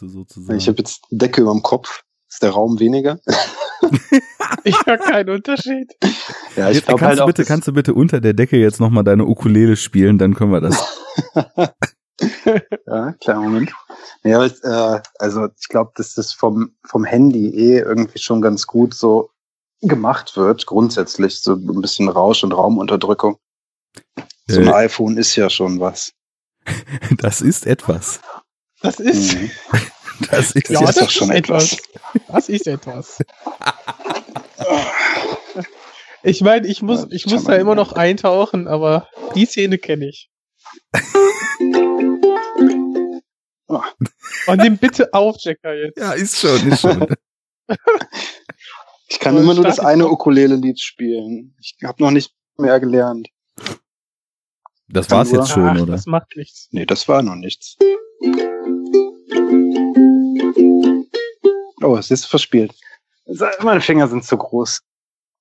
Hälfte sozusagen. Ich habe jetzt Decke über dem Kopf. Ist der Raum weniger? ich höre keinen Unterschied. Ja, ich jetzt, kannst, halt du bitte, kannst du bitte unter der Decke jetzt nochmal deine Ukulele spielen, dann können wir das. Ja, kleinen Moment. Ja, äh, also ich glaube, dass das vom, vom Handy eh irgendwie schon ganz gut so gemacht wird, grundsätzlich. So ein bisschen Rausch- und Raumunterdrückung. So ein Äh. iPhone ist ja schon was. Das ist etwas. Das ist, Mhm. Das ist Ja, ja, ist das doch schon etwas. Das ist etwas. Ich meine, ich muss, ich das muss da immer noch eintauchen, aber die Szene kenne ich. Und nimm bitte auf, Jacker, jetzt. Ja, ist schon, ist schon. Ich kann immer nur das eine Ukulele-Lied spielen. Ich habe noch nicht mehr gelernt. Das war's jetzt schon, Ach, oder? das macht nichts. Nee, das war noch nichts. Oh, es ist verspielt. Meine Finger sind zu groß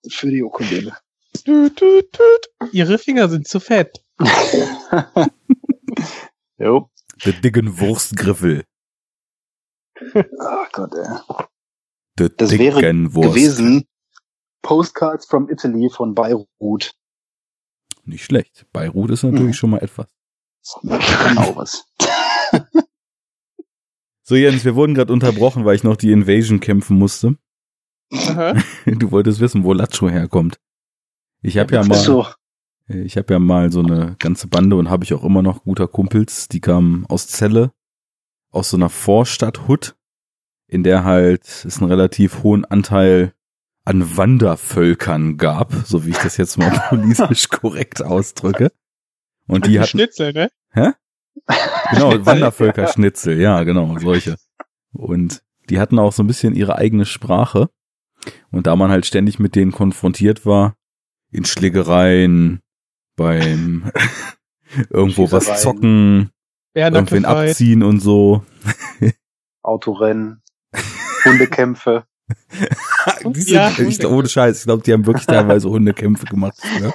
für die Ukulele. Tüt, tüt, tüt. Ihre Finger sind zu fett. jo. Der dicken Wurstgriffel. Ach Gott, ey. Der Das wäre Wurst. gewesen Postcards from Italy von Beirut. Nicht schlecht. Beirut ist natürlich Mhm. schon mal etwas. Genau was. So, Jens, wir wurden gerade unterbrochen, weil ich noch die Invasion kämpfen musste. Aha. Du wolltest wissen, wo Lacho herkommt. Ich habe ja mal, so. ich habe ja mal so eine ganze Bande und habe ich auch immer noch guter Kumpels. Die kamen aus Celle, aus so einer Vorstadt-Hood, in der halt es einen relativ hohen Anteil an Wandervölkern gab, so wie ich das jetzt mal politisch korrekt ausdrücke. Und die hatten, Schnitzel, ne? Genau, Wandervölkerschnitzel, ja, genau, solche. Und die hatten auch so ein bisschen ihre eigene Sprache. Und da man halt ständig mit denen konfrontiert war, in Schlägereien, beim irgendwo was zocken, irgendwen abziehen und so. Autorennen, Hundekämpfe. Sind, Ja, ich, ohne Scheiß, ich glaube, die haben wirklich teilweise Hundekämpfe gemacht. Ne?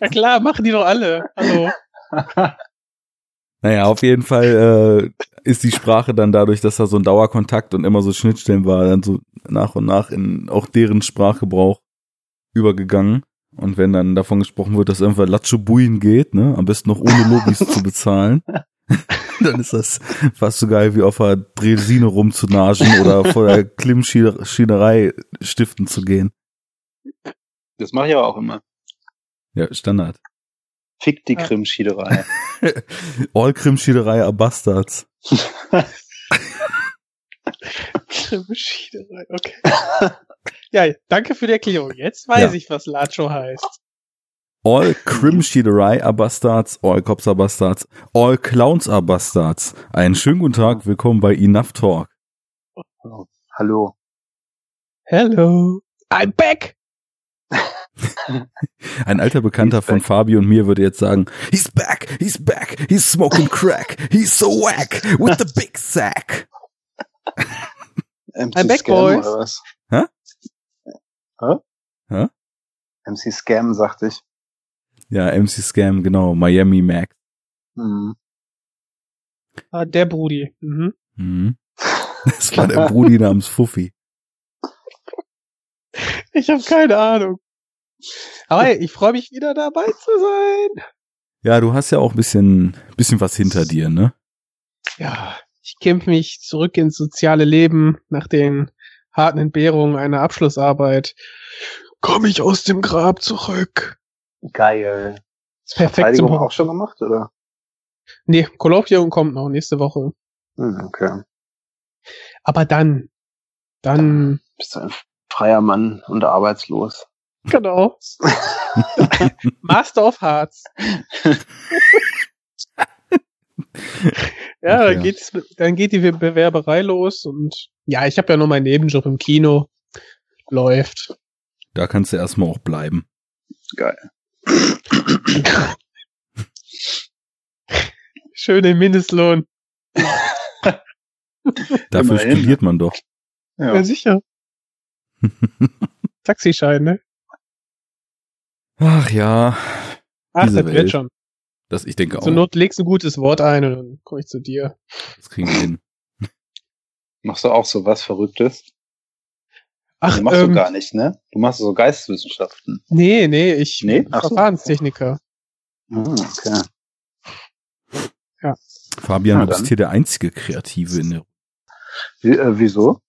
Ja klar, machen die doch alle. Hallo. Naja, auf jeden Fall äh, ist die Sprache dann dadurch, dass da so ein Dauerkontakt und immer so Schnittstellen war, dann so nach und nach in auch deren Sprachgebrauch übergegangen. Und wenn dann davon gesprochen wird, dass irgendwann Latschubuin geht, ne, am besten noch ohne Lobis zu bezahlen, dann ist das fast so geil wie auf der Dresine rumzunagen oder vor der Klimmschienerei stiften zu gehen. Das mache ich aber auch immer. Ja, Standard. Fick die Ja. Krimschiederei. All Klimmschienerei are Bastards. Schiederei, okay. Ja, danke für die Erklärung. Jetzt weiß Ja. ich, was Lacho heißt. All Crimschiederei are Bastards, all Cops are Bastards, all Clowns are Bastards. Einen schönen guten Tag, willkommen bei Enough Talk. Hallo. Hello. I'm back. Ein alter Bekannter von. Fabi und mir würde jetzt sagen, he's back, he's back, he's smoking crack, he's so whack with the big sack. MC I'm back, Scam boys. oder was? Hä? Hä? Hä? MC Scam, sagte ich. Ja, MC Scam, genau, Miami Mac. Hm. Ah, der Brudi. Mhm. Mhm. Das war der Brudi namens Fuffi. Ich habe keine Ahnung. Aber hey, ich freue mich wieder dabei zu sein. Ja, du hast ja auch ein bisschen, bisschen was hinter dir, ne? Ja, ich kämpfe mich zurück ins soziale Leben nach den harten Entbehrungen einer Abschlussarbeit. Komme ich aus dem Grab zurück. Geil. Ist perfekt zum auch schon gemacht, oder? Nee, Kolloquium kommt noch nächste Woche. Hm, okay. Aber dann, dann, Bist du ein freier Mann und arbeitslos. Genau. Master of Hearts. ja, dann geht's, dann geht die Bewerberei los und ja, ich habe ja noch meinen Nebenjob im Kino. Läuft. Da kannst du erstmal auch bleiben. Geil. Schön den Mindestlohn. Dafür Immerhin. studiert man doch. Ja, Ja. sicher. Taxischein, ne? Ach ja, Ach, Diese das Welt. wird schon. Das, ich denke Zur auch. Not legst du ein gutes Wort ein und dann komme ich zu dir. Das kriegen wir hin. Machst du auch so was Verrücktes? Ach, du machst ähm, du gar nicht, ne? Du machst so Geisteswissenschaften. nee, nee, ich Nee? bin Ach so. Verfahrenstechniker. Hm, okay. Fabian, Na du bist hier der einzige Kreative in der. Wie, äh, wieso?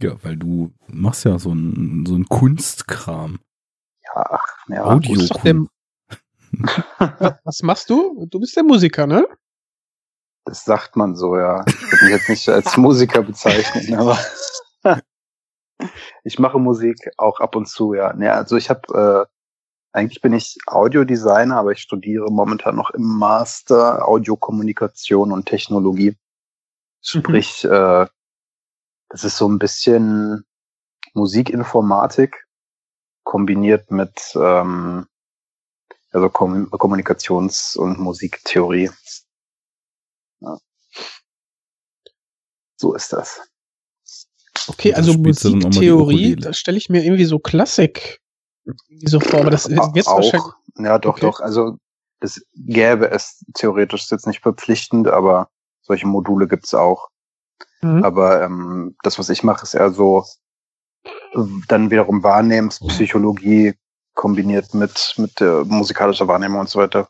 Ja, weil du machst ja so ein, so ein Kunstkram. Ach, ja. Audio. Der, was machst du? Du bist der Musiker, ne? Das sagt man so, ja. Ich würde mich jetzt nicht als Musiker bezeichnen, aber ich mache Musik auch ab und zu, ja. Ne, also ich habe, äh, eigentlich bin ich Audiodesigner, aber ich studiere momentan noch im Master Audiokommunikation und Technologie. Sprich, äh, das ist so ein bisschen Musikinformatik kombiniert mit ähm, also Kom Kommunikations- und Musiktheorie. Ja. So ist das. Okay, also Musiktheorie, da stelle ich mir irgendwie so Klassik irgendwie so vor, aber das wird wahrscheinlich. Ja, doch, Okay. doch. Also das gäbe es theoretisch ist jetzt nicht verpflichtend, aber solche Module gibt's auch. Mhm. Aber ähm, das, was ich mache, ist eher so dann wiederum Wahrnehmenspsychologie kombiniert mit mit äh, musikalischer Wahrnehmung und so weiter.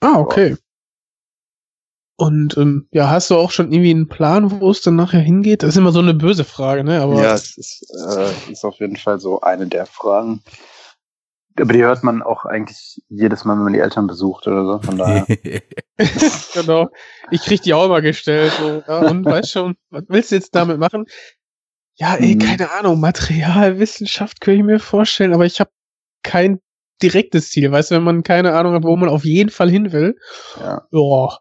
Ah, okay. Und ähm, ja, hast du auch schon irgendwie einen Plan, wo es dann nachher hingeht? Das ist immer so eine böse Frage, ne? Aber ja, es ist, äh, ist auf jeden Fall so eine der Fragen. Aber die hört man auch eigentlich jedes Mal, wenn man die Eltern besucht oder so. Von daher. genau. Ich krieg die auch immer gestellt. So, ja, und weißt schon, was willst du jetzt damit machen? Ja, ey, Mhm. keine Ahnung, Materialwissenschaft könnte ich mir vorstellen, aber ich habe kein direktes Ziel. Weißt du, wenn man keine Ahnung hat, wo man auf jeden Fall hin will, ja. ja,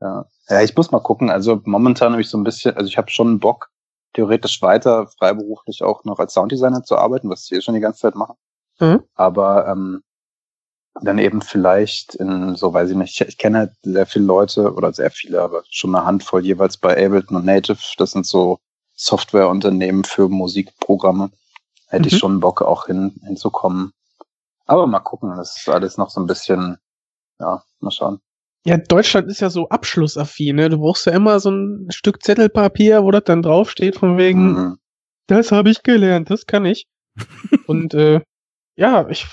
Ja. ja, ich muss mal gucken. Also momentan habe ich so ein bisschen, also ich habe schon Bock, theoretisch weiter freiberuflich auch noch als Sounddesigner zu arbeiten, was ich eh schon die ganze Zeit mache. Mhm. Aber ähm, dann eben vielleicht in, so weiß ich nicht, ich, ich kenne halt sehr viele Leute oder sehr viele, aber schon eine Handvoll jeweils bei Ableton und Native. Das sind so Softwareunternehmen für Musikprogramme. Hätte Mhm. ich schon Bock auch hin, hinzukommen. Aber mal gucken, das ist alles noch so ein bisschen, ja, mal schauen. Ja, Deutschland ist ja so abschlussaffin, ne? Du brauchst ja immer so ein Stück Zettelpapier, wo das dann draufsteht, von wegen, Mhm. das habe ich gelernt, das kann ich. Und äh, ja, ich,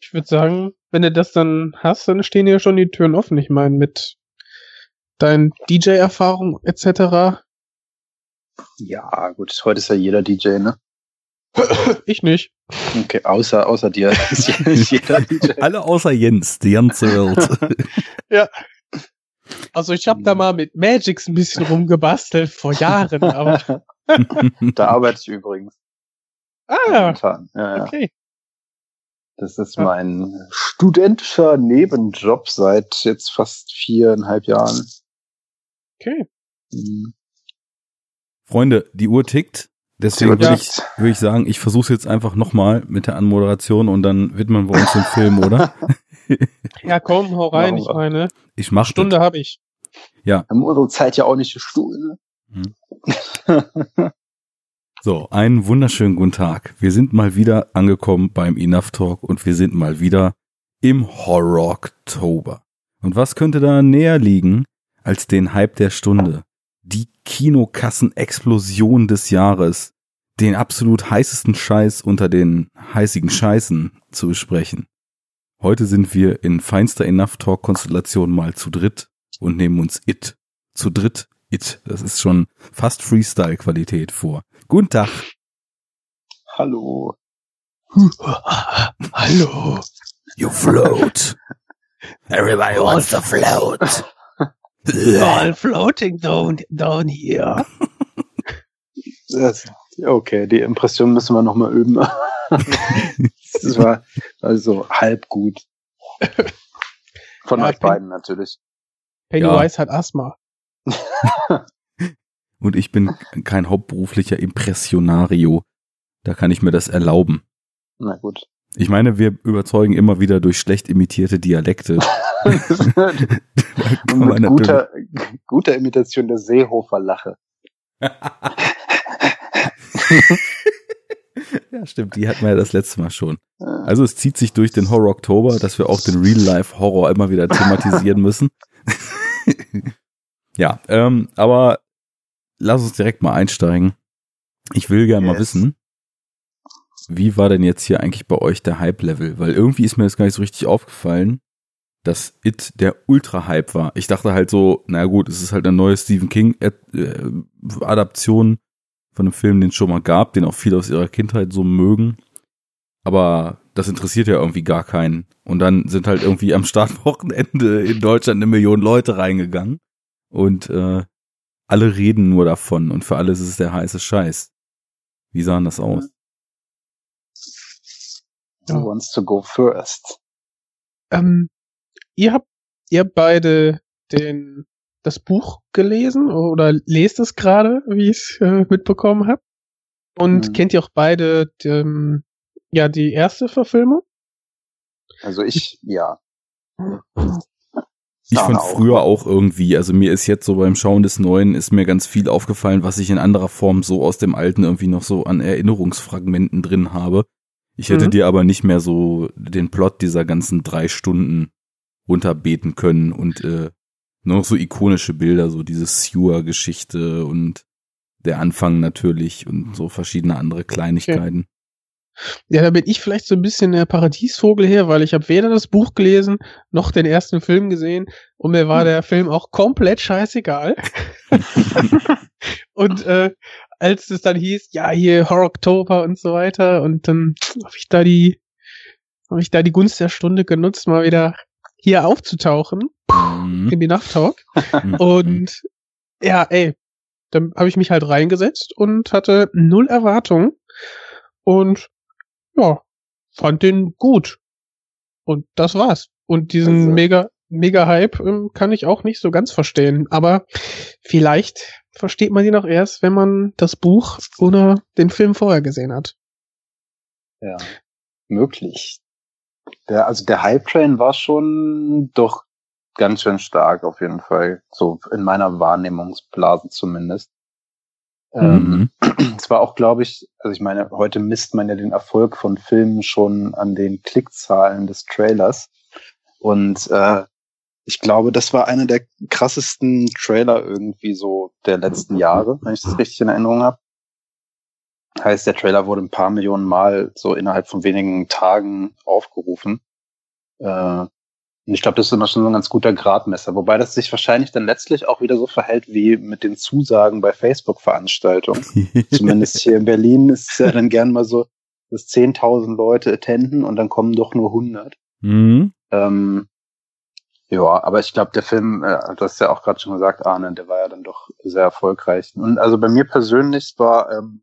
ich würde sagen, wenn du das dann hast, dann stehen dir schon die Türen offen. Ich meine, mit deinen DJ-Erfahrung etc. Ja, gut, heute ist ja jeder DJ, ne? Ich nicht. Okay, außer, außer dir ist jeder DJ. Alle außer Jens, die ganze Welt. Also ich habe da mal mit Magix ein bisschen rumgebastelt vor Jahren, aber da arbeite ich übrigens. ah. Ja, ja. okay. Das ist Ja. mein studentischer Nebenjob seit jetzt fast viereinhalb Jahren. Okay. Mhm. Freunde, die Uhr tickt. Deswegen würde ich, würde ich sagen, ich versuche jetzt einfach nochmal mit der Anmoderation und dann widmen wir uns dem Film, oder? Ja, komm, hau rein, ich meine. Ich mach Stunde habe ich. Wir haben unsere Zeit ja auch nicht gestohlen. Ne? So, einen wunderschönen guten Tag. Wir sind mal wieder angekommen beim Enough Talk und wir sind mal wieder im Horror Oktober. Und was könnte da näher liegen als den Hype der Stunde? Die Kinokassenexplosion des Jahres. Den absolut heißesten Scheiß unter den heißigen Scheißen zu besprechen. Heute sind wir in feinster Enough Talk Konstellation mal zu dritt und nehmen uns It. Zu dritt It. Das ist schon fast Freestyle Qualität vor. Guten Tag. Hallo. Hallo. You float. Everybody wants to float. All floating down, down here. Das, okay, die Impression müssen wir nochmal üben. das war also halb gut. Von Ja, euch Pen- beiden natürlich. Pennywise hat Asthma. Und ich bin kein hauptberuflicher Impressionario. Da kann ich mir das erlauben. Na gut. Ich meine, wir überzeugen immer wieder durch schlecht imitierte Dialekte. Mit guter, guter Imitation der Seehofer Lache. Ja, stimmt, die hatten wir ja das letzte Mal schon. Also es zieht sich durch den Horror Oktober, dass wir auch den Real-Life-Horror immer wieder thematisieren müssen. ja, ähm, aber lass uns direkt mal einsteigen. Ich will gerne mal Yes. wissen, wie war denn jetzt hier eigentlich bei euch der Hype-Level? Weil irgendwie ist mir das gar nicht so richtig aufgefallen, dass It der Ultra-Hype war. Ich dachte halt so, na gut, es ist halt eine neue Stephen King-Adaption von einem Film, den es schon mal gab, den auch viele aus ihrer Kindheit so mögen. Aber das interessiert ja irgendwie gar keinen. Und dann sind halt irgendwie am Startwochenende in Deutschland eine Million Leute reingegangen. Und äh, alle reden nur davon. Und für alle ist es der heiße Scheiß. Wie sahen das aus? Who wants to go first? Ähm, ihr habt ihr beide den das Buch gelesen oder lest es gerade, wie ich es äh, mitbekommen habe. Und Mhm. kennt ihr auch beide ähm, ja die erste Verfilmung? Also ich, ja. Ich fand auch. früher auch irgendwie, also mir ist jetzt so beim Schauen des Neuen ist mir ganz viel aufgefallen, was ich in anderer Form so aus dem Alten irgendwie noch so an Erinnerungsfragmenten drin habe. Ich hätte Mhm. dir aber nicht mehr so den Plot dieser ganzen drei Stunden runterbeten können und äh, nur noch so ikonische Bilder, so diese Sewer-Geschichte und der Anfang natürlich und so verschiedene andere Kleinigkeiten. Ja, da bin ich vielleicht so ein bisschen der Paradiesvogel her, weil ich habe weder das Buch gelesen noch den ersten Film gesehen und mir war der Film auch komplett scheißegal. und äh, als es dann hieß, ja, hier Horror Oktober und so weiter und dann habe ich da die habe ich da die Gunst der Stunde genutzt, mal wieder hier aufzutauchen Mhm. in die Nachttalk und ja, ey, dann habe ich mich halt reingesetzt und hatte null Erwartungen und ja, fand den gut. Und das war's. Und diesen Also- mega, mega Hype ähm, kann ich auch nicht so ganz verstehen. Aber vielleicht versteht man ihn auch erst, wenn man das Buch oder den Film vorher gesehen hat. Ja, möglich. Der, also der Hype Train war schon doch ganz schön stark auf jeden Fall. So in meiner Wahrnehmungsblase zumindest. Ähm, Mhm. es war auch, glaube ich, also ich meine, heute misst man ja den Erfolg von Filmen schon an den Klickzahlen des Trailers. Und äh, ich glaube, das war einer der krassesten Trailer irgendwie so der letzten Jahre, wenn ich das richtig in Erinnerung habe. Heißt, der Trailer wurde ein paar Millionen Mal so innerhalb von wenigen Tagen aufgerufen. Äh, und ich glaube, das ist immer schon so ein ganz guter Gradmesser. Wobei das sich wahrscheinlich dann letztlich auch wieder so verhält wie mit den Zusagen bei Facebook-Veranstaltungen. Zumindest hier in Berlin ist es ja dann gern mal so, dass 10.000 Leute attenden und dann kommen doch nur 100. mhm. Ähm, ja, aber ich glaube, der Film, äh, du hast ja auch gerade schon gesagt, Arne, der war ja dann doch sehr erfolgreich. Und also bei mir persönlich war, ähm,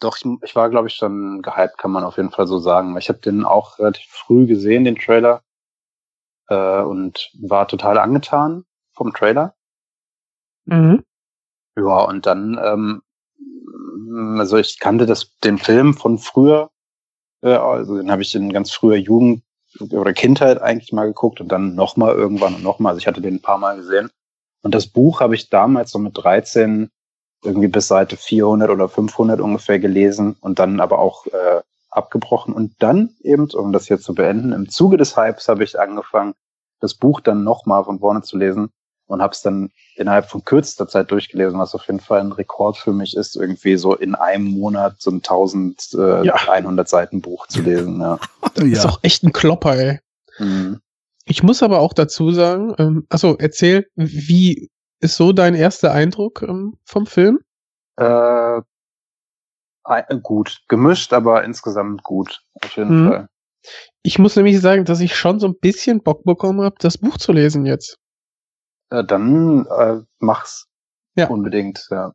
doch, ich, ich war, glaube ich, schon gehypt, kann man auf jeden Fall so sagen. Ich habe den auch relativ früh gesehen, den Trailer, äh, und war total angetan vom Trailer. Mhm. Ja, und dann, ähm, also ich kannte das, den Film von früher, äh, also den habe ich in ganz früher Jugend oder Kindheit eigentlich mal geguckt und dann nochmal irgendwann und nochmal. Also ich hatte den ein paar Mal gesehen. Und das Buch habe ich damals so mit 13 irgendwie bis Seite 400 oder 500 ungefähr gelesen und dann aber auch äh, abgebrochen. Und dann eben, um das hier zu beenden, im Zuge des Hypes habe ich angefangen, das Buch dann nochmal von vorne zu lesen und habe es dann innerhalb von kürzester Zeit durchgelesen, was auf jeden Fall ein Rekord für mich ist, irgendwie so in einem Monat so ein 1100 Ja. Seiten Buch zu lesen. Ja. Ist auch echt ein Klopper, ey. Mhm. Ich muss aber auch dazu sagen, ähm, also erzähl, wie ist so dein erster Eindruck ähm, vom Film? Äh, gut, gemischt, aber insgesamt gut, auf jeden Mhm. Fall. Ich muss nämlich sagen, dass ich schon so ein bisschen Bock bekommen habe, das Buch zu lesen jetzt. Äh, dann äh, mach's Ja. unbedingt. Ja.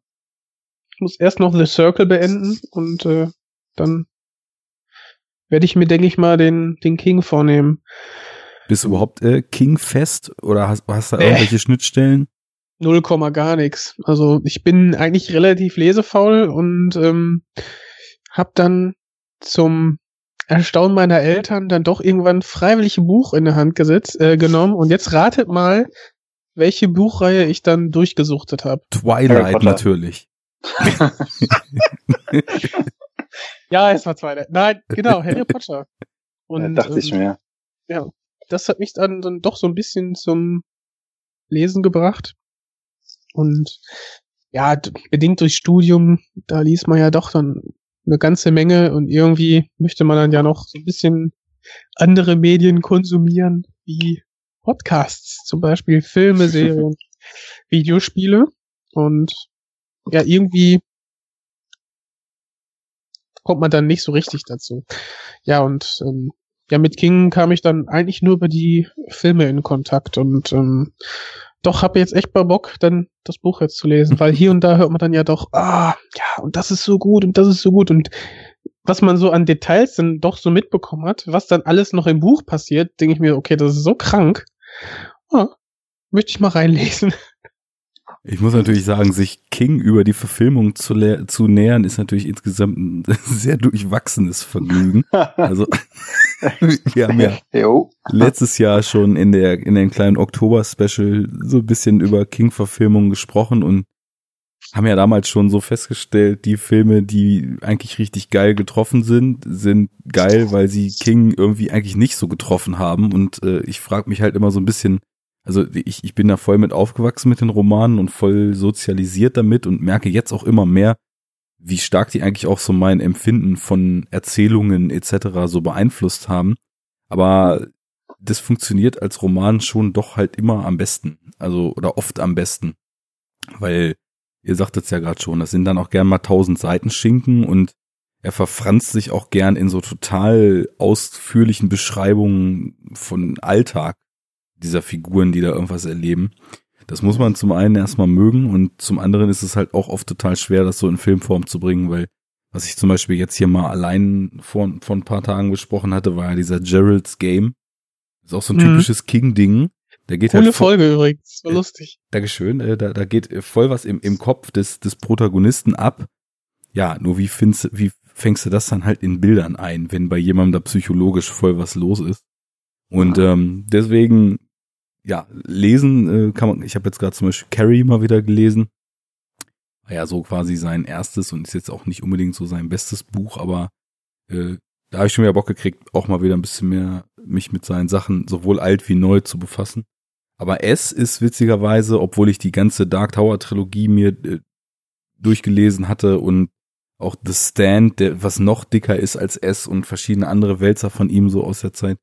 Ich muss erst noch The Circle beenden und äh, dann werde ich mir, denke ich mal, den, den King vornehmen. Bist du überhaupt äh, King-fest oder hast, hast du da Nee. irgendwelche Schnittstellen? Null Komma gar nichts. Also ich bin eigentlich relativ lesefaul und ähm, habe dann zum Erstaunen meiner Eltern dann doch irgendwann freiwillig ein Buch in der Hand gesetzt, äh, genommen. Und jetzt ratet mal, welche Buchreihe ich dann durchgesuchtet habe. Twilight natürlich. Ja, es war zwei. Nein, genau, Harry Potter. Und, ja, dachte ähm, ich mir. Ja, das hat mich dann, dann doch so ein bisschen zum Lesen gebracht. Und ja, bedingt durch Studium, da liest man ja doch dann eine ganze Menge und irgendwie möchte man dann ja noch so ein bisschen andere Medien konsumieren, wie Podcasts, zum Beispiel Filme, Serien, Videospiele. Und ja, irgendwie kommt man dann nicht so richtig dazu. Ja, und ähm, ja, mit King kam ich dann eigentlich nur über die Filme in Kontakt und ähm, doch habe jetzt echt mal Bock, dann das Buch jetzt zu lesen, weil hier und da hört man dann ja doch, ah, ja, und das ist so gut und das ist so gut und was man so an Details dann doch so mitbekommen hat, was dann alles noch im Buch passiert, denke ich mir, okay, das ist so krank. Ah, möchte ich mal reinlesen. Ich muss natürlich sagen, sich King über die Verfilmung zu, zu nähern, ist natürlich insgesamt ein sehr durchwachsenes Vergnügen. Also wir haben ja jo. letztes Jahr schon in der in dem kleinen Oktober-Special so ein bisschen über King-Verfilmungen gesprochen und haben ja damals schon so festgestellt, die Filme, die eigentlich richtig geil getroffen sind, sind geil, weil sie King irgendwie eigentlich nicht so getroffen haben. Und äh, ich frage mich halt immer so ein bisschen, also ich, ich bin da voll mit aufgewachsen mit den Romanen und voll sozialisiert damit und merke jetzt auch immer mehr, wie stark die eigentlich auch so mein Empfinden von Erzählungen etc. so beeinflusst haben. Aber das funktioniert als Roman schon doch halt immer am besten. Also, oder oft am besten. Weil, ihr sagtet es ja gerade schon, das sind dann auch gern mal tausend Seiten Schinken und er verfranst sich auch gern in so total ausführlichen Beschreibungen von Alltag dieser Figuren, die da irgendwas erleben. Das muss man zum einen erstmal mögen und zum anderen ist es halt auch oft total schwer, das so in Filmform zu bringen, weil was ich zum Beispiel jetzt hier mal allein vor, vor ein paar Tagen besprochen hatte, war ja dieser Gerald's Game. Das ist auch so ein mhm. typisches King-Ding. Der geht Coole halt voll, Folge übrigens, war äh, lustig. Dankeschön. Äh, da, da geht voll was im, im Kopf des, des Protagonisten ab. Ja, nur wie findest, wie fängst du das dann halt in Bildern ein, wenn bei jemandem da psychologisch voll was los ist? Und ähm, deswegen ja, lesen äh, kann man, ich habe jetzt gerade zum Beispiel Carrie mal wieder gelesen. War ja so quasi sein erstes und ist jetzt auch nicht unbedingt so sein bestes Buch, aber äh, da habe ich schon wieder Bock gekriegt, auch mal wieder ein bisschen mehr mich mit seinen Sachen sowohl alt wie neu zu befassen. Aber S ist witzigerweise, obwohl ich die ganze Dark Tower Trilogie mir äh, durchgelesen hatte und auch The Stand, der was noch dicker ist als S und verschiedene andere Wälzer von ihm so aus der Zeit,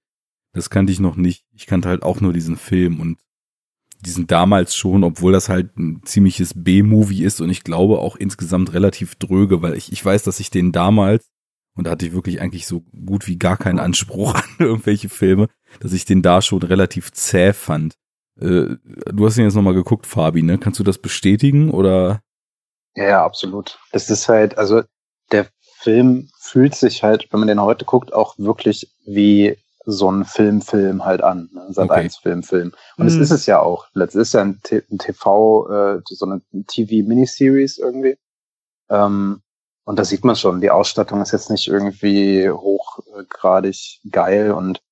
das kannte ich noch nicht. Ich kannte halt auch nur diesen Film und diesen damals schon, obwohl das halt ein ziemliches B-Movie ist und ich glaube auch insgesamt relativ dröge, weil ich, ich weiß, dass ich den damals, und da hatte ich wirklich eigentlich so gut wie gar keinen Anspruch an irgendwelche Filme, dass ich den da schon relativ zäh fand. Äh, du hast ihn jetzt nochmal geguckt, Fabi, ne? Kannst du das bestätigen oder? Ja, ja, absolut. Das ist halt, also der Film fühlt sich halt, wenn man den heute guckt, auch wirklich wie so ein Film-Film halt an, ne? Sat okay. 1 Film-Film. Und es mhm. ist es ja auch. Es ist ja ein, ein TV, äh, so eine TV-Miniseries irgendwie. Ähm, und da sieht man schon, die Ausstattung ist jetzt nicht irgendwie hochgradig geil und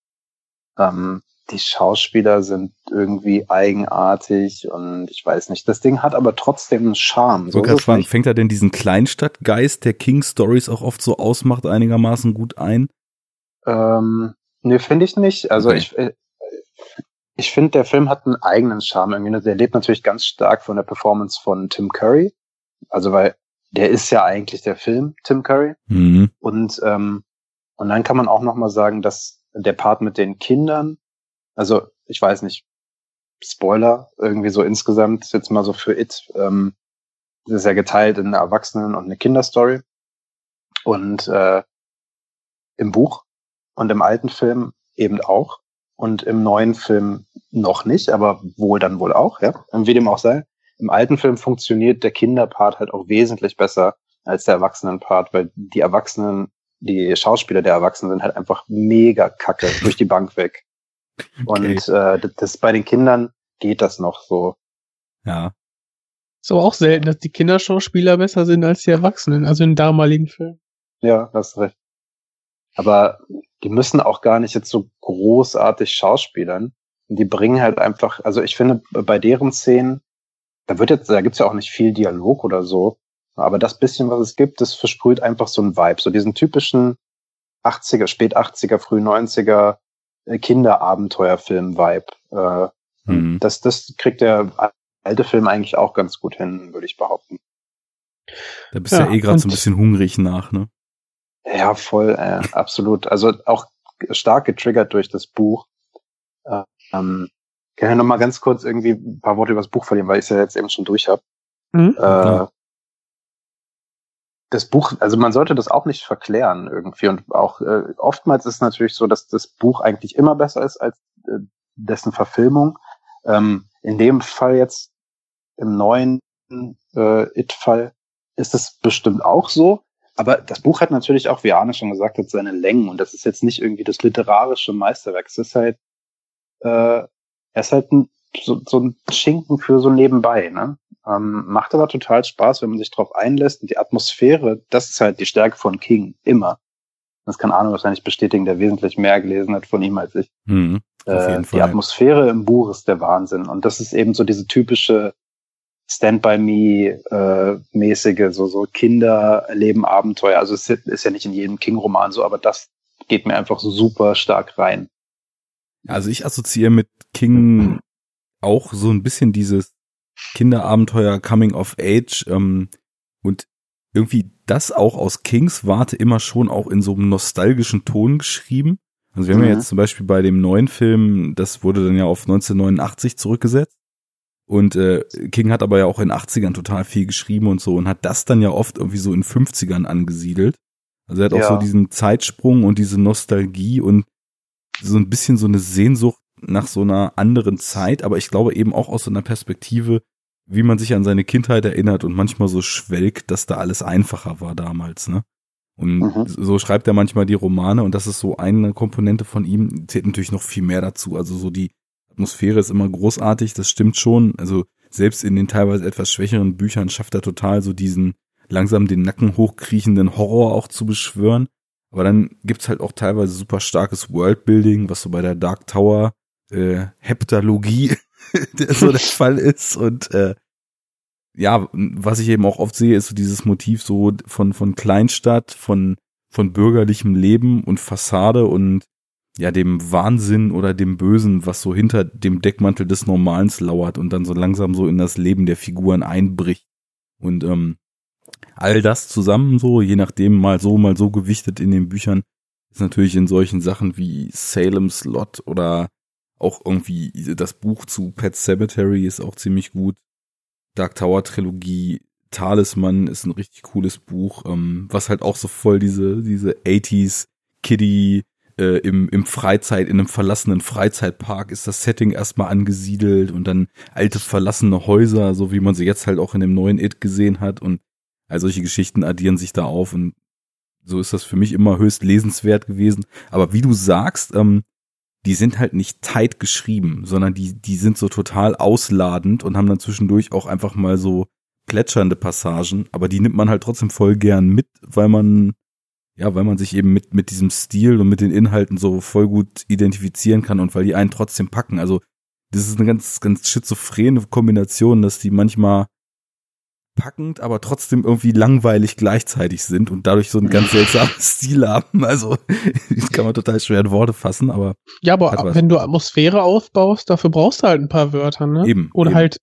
ähm, die Schauspieler sind irgendwie eigenartig und ich weiß nicht. Das Ding hat aber trotzdem einen Charme. So fragen, fängt er denn diesen Kleinstadtgeist, der King Stories auch oft so ausmacht, einigermaßen gut ein? Ähm, Nee, finde ich nicht. Also okay. ich, äh, ich finde, der Film hat einen eigenen Charme irgendwie. Der lebt natürlich ganz stark von der Performance von Tim Curry. Also weil der ist ja eigentlich der Film, Tim Curry. Mhm. Und, ähm, und dann kann man auch nochmal sagen, dass der Part mit den Kindern, also ich weiß nicht, Spoiler, irgendwie so insgesamt, jetzt mal so für It, ähm, das ist ja geteilt in eine Erwachsenen- und eine Kinderstory. Und äh, im Buch und im alten Film eben auch und im neuen Film noch nicht, aber wohl dann wohl auch, ja, wie dem auch sei. Im alten Film funktioniert der Kinderpart halt auch wesentlich besser als der Erwachsenenpart, weil die Erwachsenen, die Schauspieler der Erwachsenen sind halt einfach mega kacke durch die Bank weg. Okay. Und äh, das bei den Kindern geht das noch so. Ja. So auch selten, dass die Kinderschauspieler besser sind als die Erwachsenen, also in damaligen Filmen. Ja, hast recht. Aber die müssen auch gar nicht jetzt so großartig schauspielern. Und die bringen halt einfach, also ich finde, bei deren Szenen, da wird jetzt, da gibt's ja auch nicht viel Dialog oder so. Aber das bisschen, was es gibt, das versprüht einfach so einen Vibe, so diesen typischen 80er, spät 80er, früh 90er äh, Kinderabenteuerfilm-Vibe. Äh, mhm. das, das kriegt der alte Film eigentlich auch ganz gut hin, würde ich behaupten. Da bist du ja, ja eh gerade so ein bisschen hungrig nach, ne? Ja, voll, äh, absolut. Also auch stark getriggert durch das Buch. Äh, ähm, kann ich noch mal ganz kurz irgendwie ein paar Worte über das Buch verlieren, weil ich es ja jetzt eben schon durch habe. Mhm, äh, das Buch, also man sollte das auch nicht verklären irgendwie und auch äh, oftmals ist natürlich so, dass das Buch eigentlich immer besser ist als äh, dessen Verfilmung. Ähm, in dem Fall jetzt im neuen äh, It-Fall ist es bestimmt auch so. Aber das Buch hat natürlich auch, wie Arne schon gesagt hat, seine Längen und das ist jetzt nicht irgendwie das literarische Meisterwerk. Es ist halt, äh, er ist halt ein, so, so ein Schinken für so nebenbei, ne? Ähm, macht aber total Spaß, wenn man sich darauf einlässt und die Atmosphäre, das ist halt die Stärke von King, immer. Das kann Arne wahrscheinlich bestätigen, der wesentlich mehr gelesen hat von ihm als ich. Mhm, äh, die Atmosphäre im Buch ist der Wahnsinn und das ist eben so diese typische Stand by Me äh, mäßige, so so Kinder erleben Abenteuer. Also es ist ja nicht in jedem King-Roman so, aber das geht mir einfach so super stark rein. Also ich assoziiere mit King auch so ein bisschen dieses Kinderabenteuer Coming of Age ähm, und irgendwie das auch aus Kings Warte immer schon auch in so einem nostalgischen Ton geschrieben. Also wir haben ja mhm. jetzt zum Beispiel bei dem neuen Film, das wurde dann ja auf 1989 zurückgesetzt. Und äh, King hat aber ja auch in 80ern total viel geschrieben und so und hat das dann ja oft irgendwie so in 50ern angesiedelt. Also er hat auch ja. so diesen Zeitsprung und diese Nostalgie und so ein bisschen so eine Sehnsucht nach so einer anderen Zeit, aber ich glaube eben auch aus so einer Perspektive, wie man sich an seine Kindheit erinnert und manchmal so schwelgt, dass da alles einfacher war damals, ne? Und mhm. so schreibt er manchmal die Romane und das ist so eine Komponente von ihm, zählt natürlich noch viel mehr dazu. Also so die Atmosphäre ist immer großartig, das stimmt schon. Also selbst in den teilweise etwas schwächeren Büchern schafft er total so diesen langsam den Nacken hochkriechenden Horror auch zu beschwören. Aber dann gibt's halt auch teilweise super starkes Worldbuilding, was so bei der Dark Tower äh, Heptalogie der so der Fall ist. Und äh, ja, was ich eben auch oft sehe, ist so dieses Motiv so von von Kleinstadt, von von bürgerlichem Leben und Fassade und ja dem Wahnsinn oder dem Bösen, was so hinter dem Deckmantel des Normals lauert und dann so langsam so in das Leben der Figuren einbricht. Und ähm, all das zusammen so, je nachdem mal so mal so gewichtet in den Büchern, ist natürlich in solchen Sachen wie Salem's Lot oder auch irgendwie das Buch zu Pet Cemetery ist auch ziemlich gut. Dark Tower Trilogie Talisman ist ein richtig cooles Buch, ähm, was halt auch so voll diese, diese 80s Kiddie äh, im, im Freizeit, in einem verlassenen Freizeitpark ist das Setting erstmal angesiedelt und dann alte verlassene Häuser, so wie man sie jetzt halt auch in dem neuen It gesehen hat und all solche Geschichten addieren sich da auf und so ist das für mich immer höchst lesenswert gewesen. Aber wie du sagst, ähm, die sind halt nicht tight geschrieben, sondern die, die sind so total ausladend und haben dann zwischendurch auch einfach mal so plätschernde Passagen, aber die nimmt man halt trotzdem voll gern mit, weil man, ja, weil man sich eben mit, mit diesem Stil und mit den Inhalten so voll gut identifizieren kann und weil die einen trotzdem packen. Also, das ist eine ganz, ganz schizophrene Kombination, dass die manchmal packend, aber trotzdem irgendwie langweilig gleichzeitig sind und dadurch so einen ganz seltsamen Stil haben. Also das kann man total schwer in Worte fassen, aber. Ja, aber wenn du Atmosphäre aufbaust, dafür brauchst du halt ein paar Wörter, ne? Eben. Oder eben. halt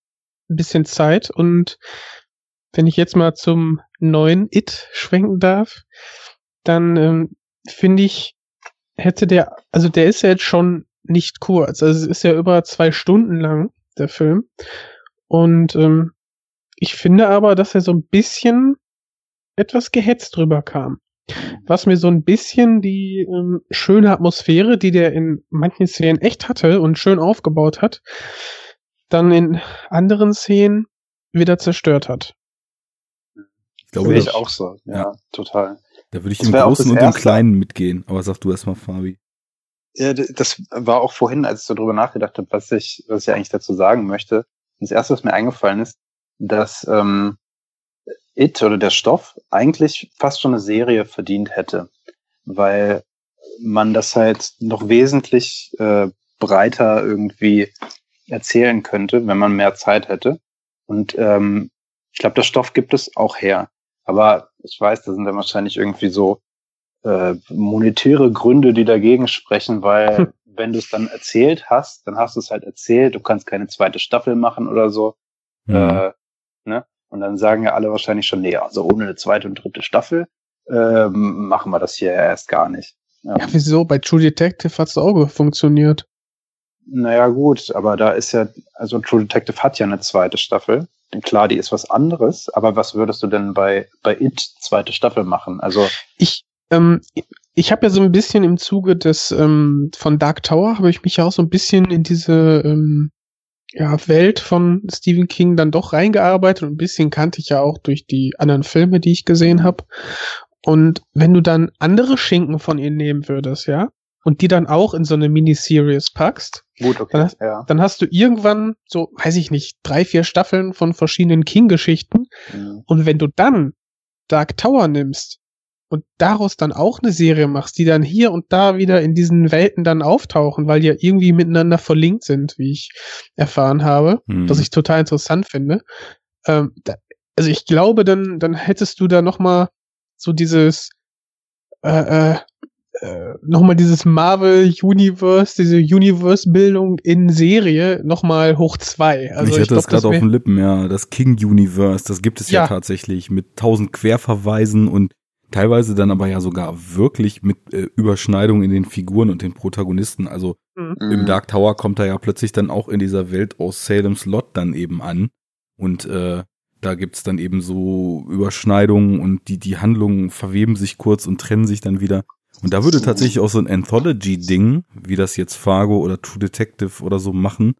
ein bisschen Zeit. Und wenn ich jetzt mal zum neuen It schwenken darf, dann ähm, finde ich, hätte der, also der ist ja jetzt schon nicht kurz. Also es ist ja über zwei Stunden lang, der Film. Und ähm, ich finde aber, dass er so ein bisschen etwas gehetzt drüber kam. Was mir so ein bisschen die ähm, schöne Atmosphäre, die der in manchen Szenen echt hatte und schön aufgebaut hat, dann in anderen Szenen wieder zerstört hat. Ich glaube, Finde ich auch so, ja, ja, total. Da würde ich das im Großen und im Kleinen mitgehen, aber sag du erstmal, Fabi. Ja, das war auch vorhin, als ich so drüber nachgedacht habe, was ich, was ich eigentlich dazu sagen möchte. Das erste, was mir eingefallen ist, dass ähm, It oder der Stoff eigentlich fast schon eine Serie verdient hätte, weil man das halt noch wesentlich äh, breiter irgendwie erzählen könnte, wenn man mehr Zeit hätte. Und ähm, ich glaube, der Stoff gibt es auch her. Aber ich weiß, da sind dann wahrscheinlich irgendwie so äh, monetäre Gründe, die dagegen sprechen, weil hm. wenn du es dann erzählt hast, dann hast du es halt erzählt, du kannst keine zweite Staffel machen oder so. Mhm. Äh, ne? Und dann sagen ja alle wahrscheinlich schon, nee, also ohne eine zweite und dritte Staffel ähm, machen wir das hier erst gar nicht. Ja. ja, wieso? Bei True Detective hat's auch funktioniert. Naja, gut, aber da ist ja, also True Detective hat ja eine zweite Staffel. Klar, die ist was anderes, aber was würdest du denn bei, bei It zweite Staffel machen? Also. Ich, ähm, ich habe ja so ein bisschen im Zuge des ähm, von Dark Tower habe ich mich ja auch so ein bisschen in diese ähm, ja, Welt von Stephen King dann doch reingearbeitet und ein bisschen kannte ich ja auch durch die anderen Filme, die ich gesehen habe. Und wenn du dann andere Schinken von ihr nehmen würdest, ja, und die dann auch in so eine Miniseries packst, Gut, okay, dann, ja. dann hast du irgendwann so, weiß ich nicht, drei, vier Staffeln von verschiedenen King-Geschichten. Mhm. Und wenn du dann Dark Tower nimmst und daraus dann auch eine Serie machst, die dann hier und da wieder in diesen Welten dann auftauchen, weil die ja irgendwie miteinander verlinkt sind, wie ich erfahren habe, mhm. was ich total interessant finde. Ähm, da, also ich glaube, dann, dann hättest du da noch mal so dieses äh, äh, äh, nochmal dieses Marvel Universe, diese Universe-Bildung in Serie nochmal hoch zwei. Also ich hatte ich das gerade auf den Lippen, ja. Das King Universe, das gibt es ja, ja tatsächlich mit tausend Querverweisen und teilweise dann aber ja sogar wirklich mit äh, Überschneidung in den Figuren und den Protagonisten. Also mhm. im Dark Tower kommt er ja plötzlich dann auch in dieser Welt aus Salem's Lot dann eben an. Und äh, da gibt's dann eben so Überschneidungen und die, die Handlungen verweben sich kurz und trennen sich dann wieder. Und da würde tatsächlich auch so ein Anthology-Ding, wie das jetzt Fargo oder True Detective oder so machen,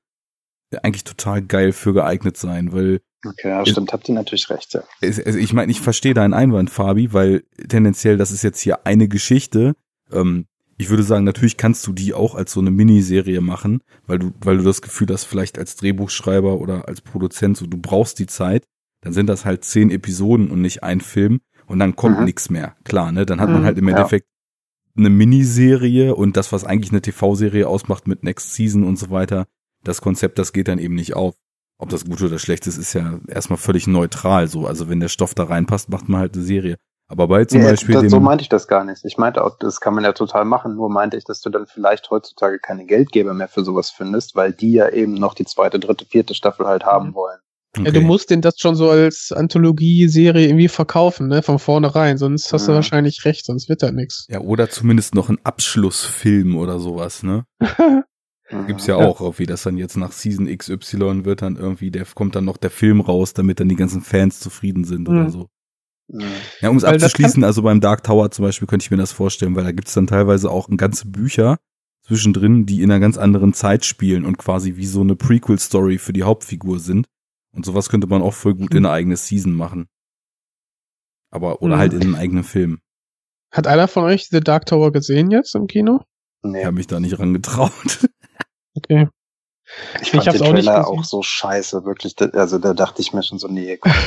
eigentlich total geil für geeignet sein, weil Okay, ja, stimmt, habt ihr natürlich recht, ja. Also ich meine, ich verstehe deinen Einwand, Fabi, weil tendenziell, das ist jetzt hier eine Geschichte. Ähm, ich würde sagen, natürlich kannst du die auch als so eine Miniserie machen, weil du, weil du das Gefühl hast, vielleicht als Drehbuchschreiber oder als Produzent, so du brauchst die Zeit, dann sind das halt zehn Episoden und nicht ein Film und dann kommt mhm. nichts mehr. Klar, ne? Dann hat man mhm, halt im Endeffekt ja. eine Miniserie und das, was eigentlich eine TV-Serie ausmacht mit Next Season und so weiter, das Konzept, das geht dann eben nicht auf. Ob das gut oder schlecht ist, ist ja erstmal völlig neutral so. Also wenn der Stoff da reinpasst, macht man halt eine Serie. Aber bei zum ja, Beispiel das, dem so meinte ich das gar nicht. Ich meinte auch, das kann man ja total machen. Nur meinte ich, dass du dann vielleicht heutzutage keine Geldgeber mehr für sowas findest, weil die ja eben noch die zweite, dritte, vierte Staffel halt haben mhm. wollen. Okay. Ja, du musst den das schon so als Anthologie-Serie irgendwie verkaufen, ne, von vornherein, sonst hast ja. du wahrscheinlich recht, sonst wird da nichts. Ja, oder zumindest noch ein Abschlussfilm oder sowas, ne? Gibt's ja, ja auch, wie das dann jetzt nach Season XY wird dann irgendwie, der kommt dann noch der Film raus, damit dann die ganzen Fans zufrieden sind mhm. oder so. Ja, um es abzuschließen, also beim Dark Tower zum Beispiel könnte ich mir das vorstellen, weil da gibt's dann teilweise auch ganze Bücher zwischendrin, die in einer ganz anderen Zeit spielen und quasi wie so eine Prequel-Story für die Hauptfigur sind. Und sowas könnte man auch voll gut in eine eigene Season machen. Aber, oder mhm. halt in einem eigenen Film. Hat einer von euch The Dark Tower gesehen jetzt im Kino? Nee. Ich habe mich da nicht rangetraut. Okay. Ich fand ich den Trailer auch, auch, so scheiße, wirklich. Also da dachte ich mir schon so, nee, komm.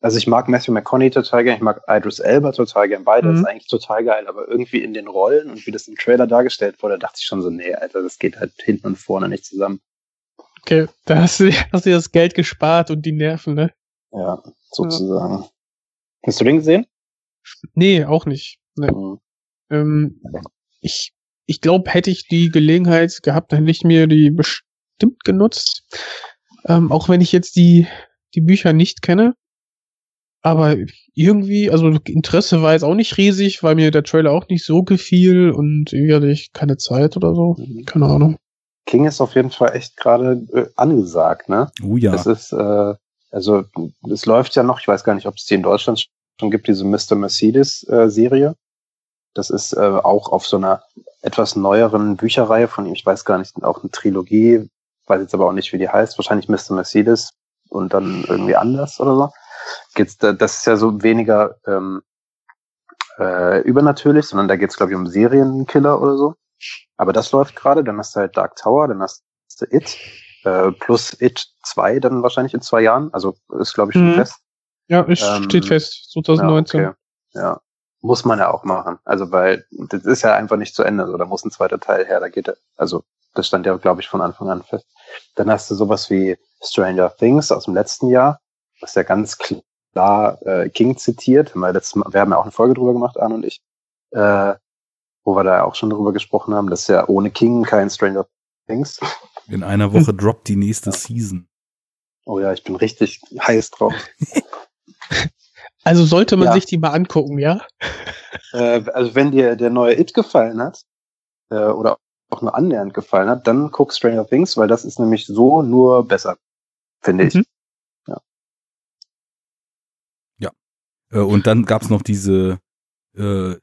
Also ich mag Matthew McConaughey total gern, ich mag Idris Elba total gern, beide mhm. ist eigentlich total geil, aber irgendwie in den Rollen und wie das im Trailer dargestellt wurde, dachte ich schon so, nee, Alter, das geht halt hinten und vorne nicht zusammen. Okay, da hast du, hast du das Geld gespart und die Nerven, ne? Ja, sozusagen. Ja. Hast du den gesehen? Nee, auch nicht. Nee. Mhm. Ähm, ich ich glaube, hätte ich die Gelegenheit gehabt, dann hätte ich mir die bestimmt genutzt. Ähm, auch wenn ich jetzt die, die Bücher nicht kenne. Aber irgendwie, also Interesse war jetzt auch nicht riesig, weil mir der Trailer auch nicht so gefiel und irgendwie hatte ich keine Zeit oder so. Mhm. Keine Ahnung. King ist auf jeden Fall echt gerade äh, angesagt, ne? Oh ja. Es ist, äh, also es läuft ja noch, ich weiß gar nicht, ob es die in Deutschland schon gibt, diese Mr. Mercedes äh, Serie. Das ist äh, auch auf so einer etwas neueren Bücherreihe von ihm. Ich weiß gar nicht, auch eine Trilogie. Weiß jetzt aber auch nicht, wie die heißt. Wahrscheinlich Mr. Mercedes und dann irgendwie anders oder so. Geht's da, das ist ja so weniger ähm, äh, übernatürlich, sondern da geht's glaube ich um Serienkiller oder so. Aber das läuft gerade. Dann hast du halt Dark Tower, dann hast du It äh, plus It 2 dann wahrscheinlich in zwei Jahren. Also ist glaube ich schon mhm. fest. Ja, es ähm, steht fest. 2019. Ja, okay. ja, muss man ja auch machen. Also, weil das ist ja einfach nicht zu Ende. So, da muss ein zweiter Teil her. Da geht, also, das stand ja, glaube ich, von Anfang an fest. Dann hast du sowas wie Stranger Things aus dem letzten Jahr, was ja ganz klar äh, King zitiert. Wir, letztes Mal, wir haben ja auch eine Folge drüber gemacht, Arne und ich, äh, wo wir da auch schon drüber gesprochen haben, dass ja ohne King kein Stranger Things. In einer Woche droppt die nächste Season. Oh ja, ich bin richtig heiß drauf. Also sollte man Ja. sich die mal angucken, ja? äh, also wenn dir der neue It gefallen hat, äh, oder auch nur annähernd gefallen hat, dann guck Stranger Things, weil das ist nämlich so nur besser, finde ich. Mhm. Äh, und dann gab's noch diese äh,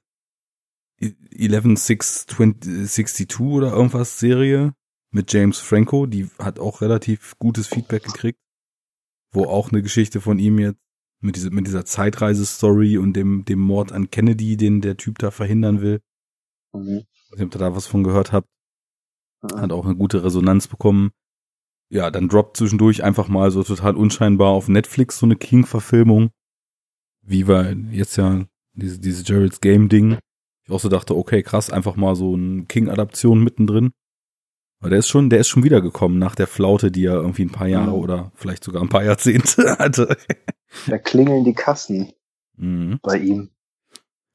11662 oder irgendwas Serie mit James Franco, die hat auch relativ gutes Feedback gekriegt, wo auch eine Geschichte von ihm jetzt mit, diese, mit dieser Zeitreise-Story und dem, dem Mord an Kennedy, den der Typ da verhindern will. Mhm. Ich weiß nicht, ob ihr da was von gehört habt. Hat auch eine gute Resonanz bekommen. Ja, dann droppt zwischendurch einfach mal so total unscheinbar auf Netflix so eine King-Verfilmung. Wie war jetzt ja diese, diese Gerald's Game-Ding. Ich auch so dachte, okay, krass, einfach mal so eine King-Adaption mittendrin. Aber der ist schon, der ist schon wiedergekommen nach der Flaute, die er irgendwie ein paar Jahre Mhm. oder vielleicht sogar ein paar Jahrzehnte hatte. Da klingeln die Kassen Mhm. bei ihm.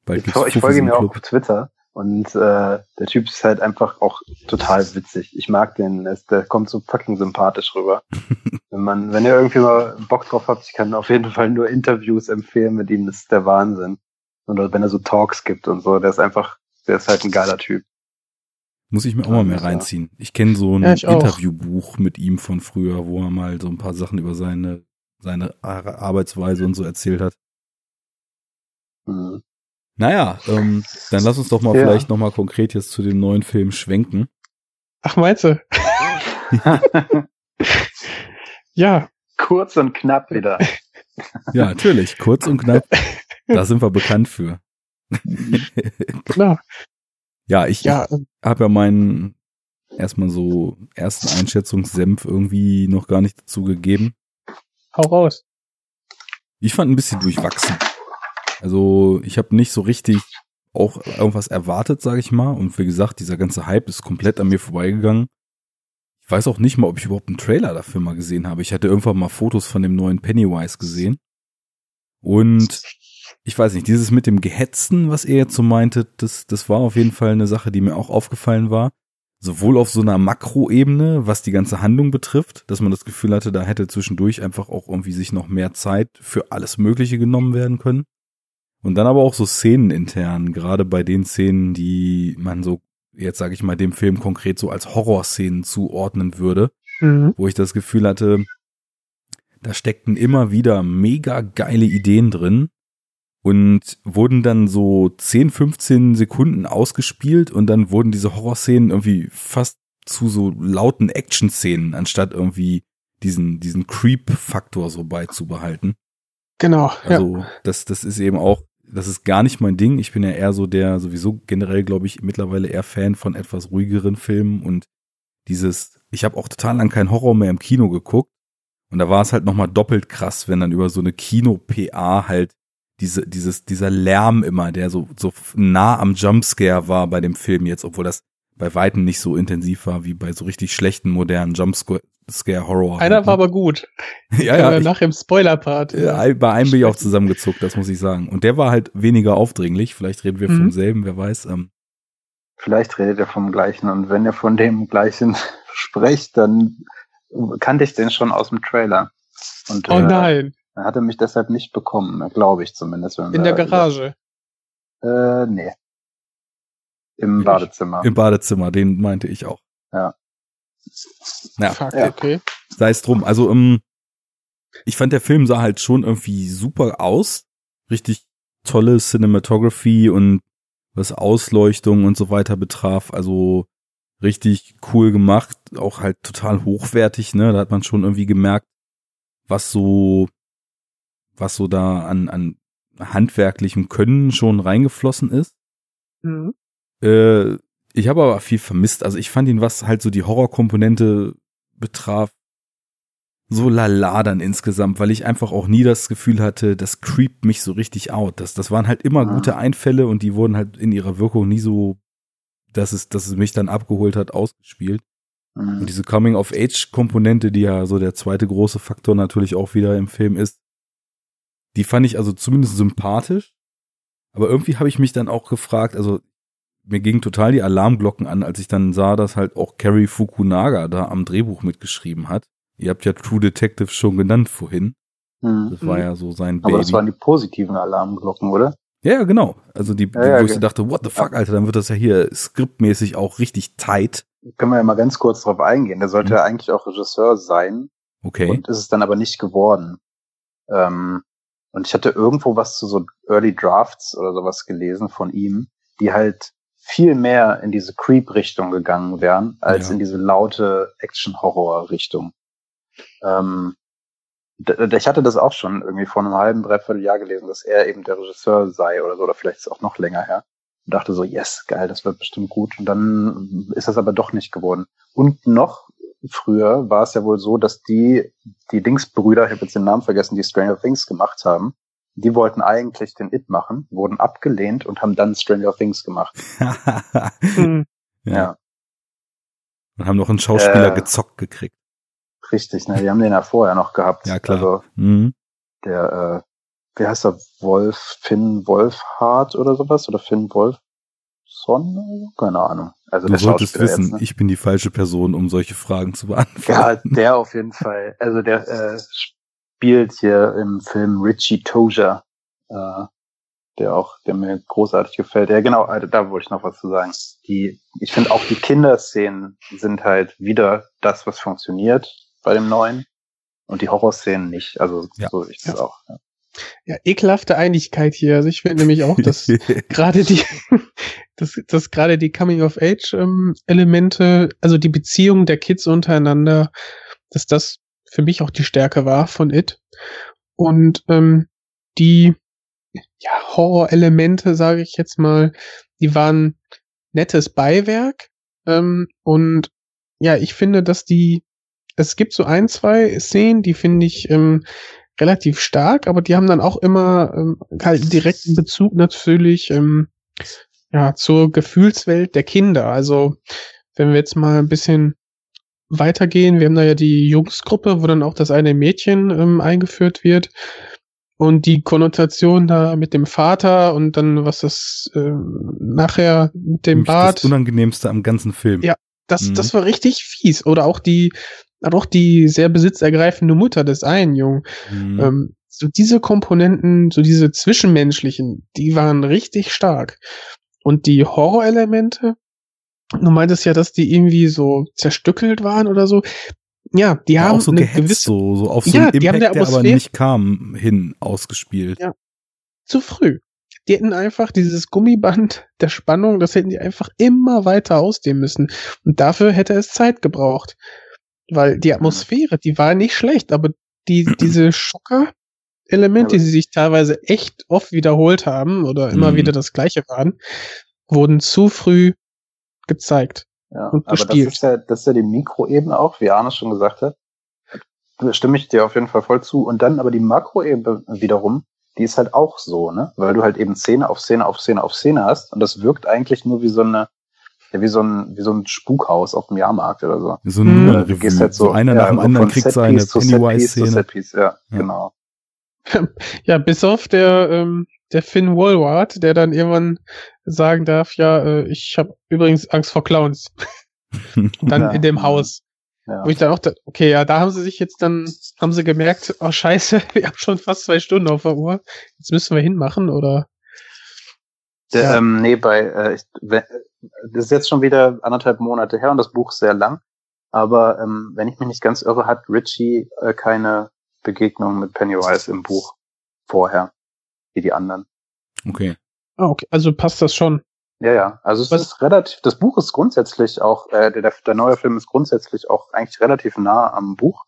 Bald Ich, ich folge ihm ja auch auf Twitter und äh, der Typ ist halt einfach auch total witzig. Ich mag den, der ist- der kommt so fucking sympathisch rüber. wenn man, wenn ihr irgendwie mal Bock drauf habt, ich kann auf jeden Fall nur Interviews empfehlen mit ihm, das ist der Wahnsinn. Oder wenn er so Talks gibt und so, der ist einfach, der ist halt ein geiler Typ. Muss ich mir auch mal mehr reinziehen. Ich kenne so ein Ja. Interviewbuch mit ihm von früher, wo er mal so ein paar Sachen über seine, seine Ar- Arbeitsweise und so erzählt hat. Mhm. Naja, ähm, dann lass uns doch mal Ja. vielleicht noch mal konkret jetzt zu dem neuen Film schwenken. Ach, meinst du? Ja, Kurz und knapp wieder. Ja, natürlich, kurz und knapp. Da sind wir bekannt für. klar. Ja, ich Ja, ähm, habe ja meinen erstmal so ersten Einschätzungssenf irgendwie noch gar nicht dazu gegeben. hau raus. Ich fand ein bisschen durchwachsen. Also ich habe nicht so richtig auch irgendwas erwartet, sage ich mal. Und wie gesagt, dieser ganze Hype ist komplett an mir vorbeigegangen. Ich weiß auch nicht mal, ob ich überhaupt einen Trailer dafür mal gesehen habe. Ich hatte irgendwann mal Fotos von dem neuen Pennywise gesehen. Und ich weiß nicht, dieses mit dem Gehetzten, was ihr jetzt so meintet, das, das war auf jeden Fall eine Sache, die mir auch aufgefallen war. Sowohl auf so einer Makroebene, was die ganze Handlung betrifft, dass man das Gefühl hatte, da hätte zwischendurch einfach auch irgendwie sich noch mehr Zeit für alles Mögliche genommen werden können. Und dann aber auch so Szenen intern, gerade bei den Szenen, die man so, jetzt sage ich mal, dem Film konkret so als Horrorszenen zuordnen würde Mhm. wo ich das Gefühl hatte, da steckten immer wieder mega geile Ideen drin und wurden dann so 10, 15 Sekunden ausgespielt und dann wurden diese Horrorszenen irgendwie fast zu so lauten Action-Szenen, anstatt irgendwie diesen, diesen Creep-Faktor so beizubehalten. Genau. ja. Also das, das ist eben auch, das ist gar nicht mein Ding. Ich bin ja eher so der, sowieso generell, glaube ich, mittlerweile eher Fan von etwas ruhigeren Filmen und dieses, ich habe auch total lang keinen Horror mehr im Kino geguckt und da war es halt nochmal doppelt krass, wenn dann über so eine Kino-PA halt diese, dieses, dieser Lärm immer, der so, so nah am Jumpscare war bei dem Film jetzt, obwohl das bei Weitem nicht so intensiv war wie bei so richtig schlechten modernen Jumpscare-Horror. Einer war aber gut. ja, ja, ja, ich, nach im Spoiler-Part. ja, bei einem bin ich auch zusammengezuckt, das muss ich sagen. Und der war halt weniger aufdringlich. Vielleicht reden wir Mhm. vom selben, wer weiß. Ähm, Vielleicht redet ihr vom gleichen und wenn ihr von dem gleichen sprecht, dann kannte ich den schon aus dem Trailer. Und Oh äh, nein, er hatte mich deshalb nicht bekommen, glaube ich zumindest. Wenn in der Garage. Über, äh, nee. Im? Badezimmer. Im Badezimmer, den meinte ich auch. Ja. Ja, Fuck, ja. okay. sei es drum. Also, ähm, ich fand, der Film sah halt schon irgendwie super aus. Richtig tolle Cinematography und was Ausleuchtung und so weiter betraf. Also richtig cool gemacht, auch halt total hochwertig, ne? Da hat man schon irgendwie gemerkt, was so, was so da an, an handwerklichem Können schon reingeflossen ist. Mhm. Äh, ich habe aber viel vermisst. Also ich fand ihn, was halt so die Horrorkomponente betraf, so lala dann insgesamt, weil ich einfach auch nie das Gefühl hatte, das creept mich so richtig out. Das, das waren halt immer Ah. gute Einfälle und die wurden halt in ihrer Wirkung nie so, dass es, dass es mich dann abgeholt hat, ausgespielt. Und Mhm. diese Coming-of-Age-Komponente, die ja so der zweite große Faktor natürlich auch wieder im Film ist, die fand ich also zumindest sympathisch. Aber irgendwie habe ich mich dann auch gefragt, also mir gingen total die Alarmglocken an, als ich dann sah, dass halt auch Carrie Fukunaga da am Drehbuch mitgeschrieben hat. Ihr habt ja True Detective schon genannt vorhin. Hm. Das war ja so sein Aber Baby. das waren die positiven Alarmglocken, oder? ja, ja, genau. Also die, Ja, ja, wo ich so dachte, what the fuck, Alter, dann wird das ja hier skriptmäßig auch richtig tight. Können wir ja mal ganz kurz drauf eingehen. Der sollte Mhm. ja eigentlich auch Regisseur sein Okay. und ist es dann aber nicht geworden. Ähm, und ich hatte irgendwo was zu so Early Drafts oder sowas gelesen von ihm, die halt viel mehr in diese Creep-Richtung gegangen wären, als Ja. in diese laute Action-Horror-Richtung. Ähm, ich hatte das auch schon irgendwie vor einem halben, dreiviertel Jahr gelesen, dass er eben der Regisseur sei oder so, oder vielleicht ist es auch noch länger her. Und dachte so, yes, geil, das wird bestimmt gut. Und dann ist das aber doch nicht geworden. Und noch früher war es ja wohl so, dass die, die Dingsbrüder, ich habe jetzt den Namen vergessen, die Stranger Things gemacht haben, die wollten eigentlich den It machen, wurden abgelehnt und haben dann Stranger Things gemacht. Hm. ja. Ja, Und haben noch einen Schauspieler Äh. gezockt gekriegt. richtig. Ne? Die haben den ja vorher noch gehabt. Ja, klar. Also Mhm. der, äh, wie heißt er, Wolf, Finn Wolfhard oder sowas? Oder Finn Wolfson? Keine Ahnung. Also Du solltest wissen, jetzt, ne? ich bin die falsche Person, um solche Fragen zu Ja, beantworten. der auf jeden Fall. Also der äh, spielt hier im Film Richie Toja, äh, der auch, der mir großartig gefällt. Ja, genau, also da wollte ich noch was zu sagen. Die, ich finde auch die Kinderszenen sind halt wieder das, was funktioniert bei dem neuen. Und die Horrorszenen nicht. Also Ja. so ich das Ja. auch. Ja. Ja, ekelhafte Einigkeit hier. Also ich finde nämlich auch, dass gerade die, dass, dass gerade die Coming-of-Age-Elemente, also die Beziehung der Kids untereinander, dass das für mich auch die Stärke war von It. Und ähm, die ja, Horror-Elemente, sage ich jetzt mal, die waren nettes Beiwerk. Ähm, und ja, ich finde, dass die, es gibt so ein, zwei Szenen, die finde ich ähm, relativ stark, aber die haben dann auch immer ähm, halt einen direkten Bezug natürlich ähm, ja zur Gefühlswelt der Kinder. Also wenn wir jetzt mal ein bisschen weitergehen, wir haben da ja die Jungsgruppe, wo dann auch das eine Mädchen ähm, eingeführt wird und die Konnotation da mit dem Vater und dann was das ähm, nachher mit dem Bart Das Unangenehmste am ganzen Film. Ja. Das, Mhm. das war richtig fies. Oder auch die, auch die sehr besitzergreifende Mutter des einen Jungen. Mhm. Ähm, so diese Komponenten, so diese zwischenmenschlichen, die waren richtig stark. Und die Horrorelemente, du meintest ja, dass die irgendwie so zerstückelt waren oder so. Ja, die Ja, haben auch so eine gehetzt, gewisse so, so auf so Ja, einen die haben Impact, der der aber nicht kam, hin ausgespielt. Ja. zu früh. Die hätten einfach dieses Gummiband der Spannung, das hätten die einfach immer weiter ausdehnen müssen. Und dafür hätte es Zeit gebraucht. Weil die Atmosphäre, die war nicht schlecht, aber die, diese Schocker-Elemente, die sich teilweise echt oft wiederholt haben oder immer Mhm. wieder das gleiche waren, wurden zu früh gezeigt. Ja, Und aber das gespielt. ist ja, das ist ja die Mikroebene auch, wie Arne schon gesagt hat. Da stimme ich dir auf jeden Fall voll zu. Und dann aber die Makroebene wiederum, die ist halt auch so, ne? Weil du halt eben Szene auf Szene auf Szene auf Szene hast und das wirkt eigentlich nur wie so eine, ja, wie so ein, wie so ein Spukhaus auf dem Jahrmarkt oder so. So Mhm. ein Äh, Du gehst halt so, so einer ja, nach dem anderen kriegt seine Pennywise-Szene. Ja, Ja. genau. Ja, bis auf der, ähm, der Finn Woolward, der dann irgendwann sagen darf, ja, äh, ich habe übrigens Angst vor Clowns. Dann Ja. in dem Haus. Ja. Wo ich dann auch, da, okay, ja, da haben sie sich jetzt dann, haben sie gemerkt, oh scheiße, wir haben schon fast zwei Stunden auf der Uhr. Jetzt müssen wir hinmachen, oder? Der, Ja. ähm, nee, bei, äh, ich, das ist jetzt schon wieder anderthalb Monate her und das Buch ist sehr lang. Aber ähm, wenn ich mich nicht ganz irre, hat Richie äh, keine Begegnung mit Pennywise im Buch vorher, wie die anderen. Okay. Ah, okay, also passt das schon. Ja, ja. Also es Was- ist relativ, das Buch ist grundsätzlich auch, äh, der, der neue Film ist grundsätzlich auch eigentlich relativ nah am Buch.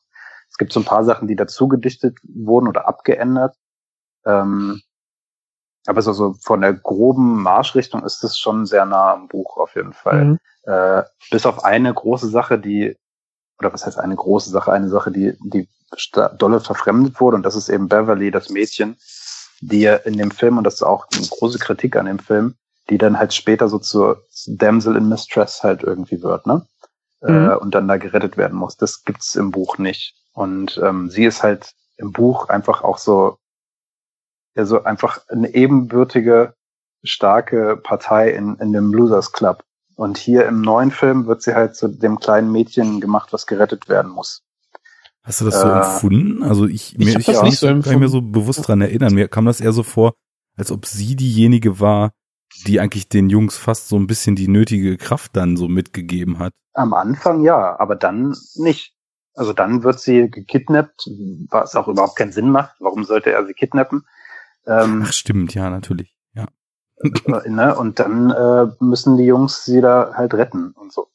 Es gibt so ein paar Sachen, die dazu gedichtet wurden oder abgeändert. Ähm, aber so, so von der groben Marschrichtung ist es schon sehr nah am Buch auf jeden Fall. Mhm. Äh, bis auf eine große Sache, die, oder was heißt eine große Sache, eine Sache, die, die dolle verfremdet wurde, und das ist eben Beverly, das Mädchen, die in dem Film, und das ist auch eine große Kritik an dem Film, die dann halt später so zur Damsel in Mistress halt irgendwie wird, ne? Mhm. Äh, und dann da gerettet werden muss. Das gibt's im Buch nicht. Und ähm, sie ist halt im Buch einfach auch so ja so einfach eine ebenbürtige, starke Partei in, in dem Losers Club. Und hier im neuen Film wird sie halt zu dem kleinen Mädchen gemacht, was gerettet werden muss. Hast du das so Äh, empfunden? Also ich, ich mir, ich das kann nicht mich so nicht mehr empfunden. so bewusst dran erinnern. Mir kam das eher so vor, als ob sie diejenige war, die eigentlich den Jungs fast so ein bisschen die nötige Kraft dann so mitgegeben hat. Am Anfang ja, aber dann nicht. Also dann wird sie gekidnappt, was auch überhaupt keinen Sinn macht. Warum sollte er sie kidnappen? Ähm, Ach stimmt, ja, natürlich. Ja. äh, ne? Und dann äh, müssen die Jungs sie da halt retten und so.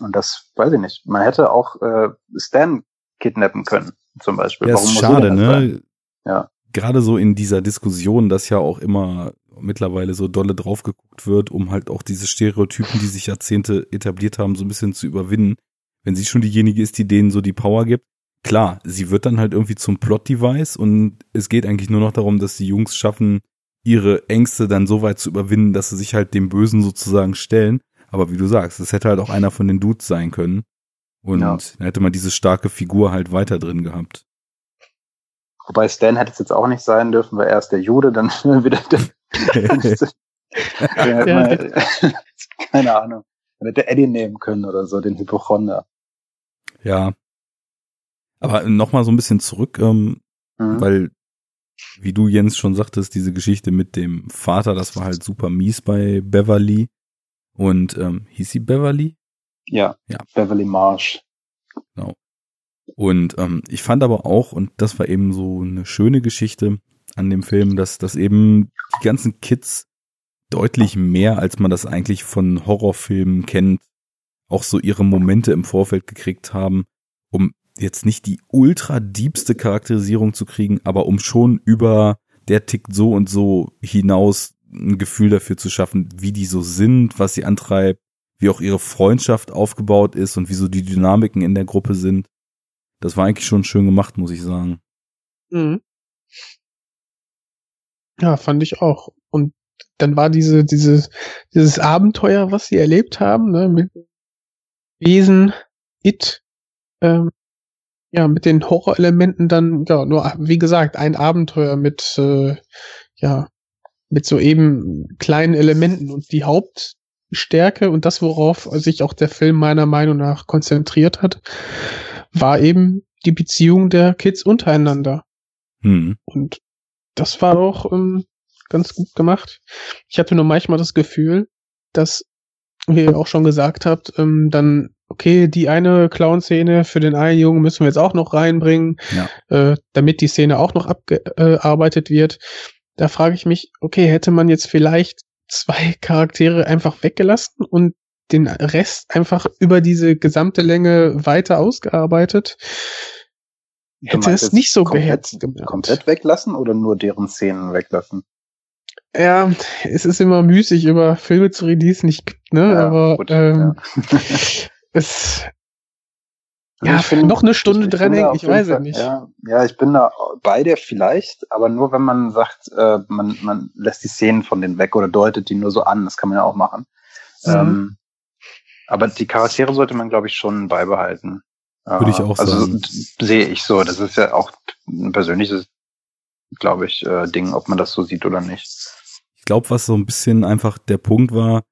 Und das weiß ich nicht. Man hätte auch äh, Stan kidnappen können, zum Beispiel. Ja, ist muss sie schade, das sein? ne? Ja. Gerade so in dieser Diskussion, dass ja auch immer mittlerweile so dolle drauf geguckt wird, um halt auch diese Stereotypen, die sich Jahrzehnte etabliert haben, so ein bisschen zu überwinden. Wenn sie schon diejenige ist, die denen so die Power gibt. Klar, sie wird dann halt irgendwie zum Plot-Device und es geht eigentlich nur noch darum, dass die Jungs schaffen, ihre Ängste dann so weit zu überwinden, dass sie sich halt dem Bösen sozusagen stellen. Aber wie du sagst, es hätte halt auch einer von den Dudes sein können. Und Ja. dann hätte man diese starke Figur halt weiter drin gehabt. Wobei Stan hätte es jetzt auch nicht sein dürfen, weil er ist der Jude, dann wieder der, man, keine Ahnung. Dann hätte Eddie nehmen können oder so, den Hypochonder. Ja. Aber nochmal so ein bisschen zurück, ähm, Mhm. weil, wie du Jens schon sagtest, diese Geschichte mit dem Vater, das war halt super mies bei Beverly. Und ähm, hieß sie Beverly? ja, Ja. Beverly Marsh. Und ähm, ich fand aber auch, und das war eben so eine schöne Geschichte an dem Film, dass, dass eben die ganzen Kids deutlich mehr, als man das eigentlich von Horrorfilmen kennt, auch so ihre Momente im Vorfeld gekriegt haben, um jetzt nicht die ultra diebste Charakterisierung zu kriegen, aber um schon über der tickt so und so hinaus ein Gefühl dafür zu schaffen, wie die so sind, was sie antreibt, wie auch ihre Freundschaft aufgebaut ist und wie so die Dynamiken in der Gruppe sind. Das war eigentlich schon schön gemacht, muss ich sagen. Mhm. Ja, fand ich auch. Und dann war diese, diese, dieses Abenteuer, was sie erlebt haben, ne, mit Wesen, It, ähm, ja, mit den Horrorelementen dann, ja, nur, wie gesagt, ein Abenteuer mit, äh, ja, mit so eben kleinen Elementen und die Hauptstärke und das, worauf sich auch der Film meiner Meinung nach konzentriert hat, war eben die Beziehung der Kids untereinander. Hm. Und das war auch ähm, ganz gut gemacht. Ich hatte nur manchmal das Gefühl, dass, wie ihr auch schon gesagt habt, ähm, dann, okay, die eine Clown-Szene für den einen Jungen müssen wir jetzt auch noch reinbringen, Ja. äh, damit die Szene auch noch abgearbeitet wird. Da frage ich mich, okay, hätte man jetzt vielleicht zwei Charaktere einfach weggelassen und den Rest einfach über diese gesamte Länge weiter ausgearbeitet? Hätte meinst es nicht so komplett- beherzt gemacht. Komplett weglassen oder nur deren Szenen weglassen? Ja, es ist immer müßig, über Filme zu reden, die es nicht gibt, ne? Ja, Aber gut, ähm, es ja, Ich find- noch eine Stunde ich- ich ich weiß es nicht. Ja, ja, ich bin da bei dir vielleicht, aber nur wenn man sagt, äh, man, man lässt die Szenen von denen weg oder deutet die nur so an. Das kann man ja auch machen. Mhm. Ähm, aber die Charaktere sollte man, glaube ich, schon beibehalten. Würde ich auch also, sagen. d- Sehe ich so. Das ist ja auch ein persönliches, glaube ich, äh, Ding, ob man das so sieht oder nicht. Ich glaube, was so ein bisschen einfach der Punkt war,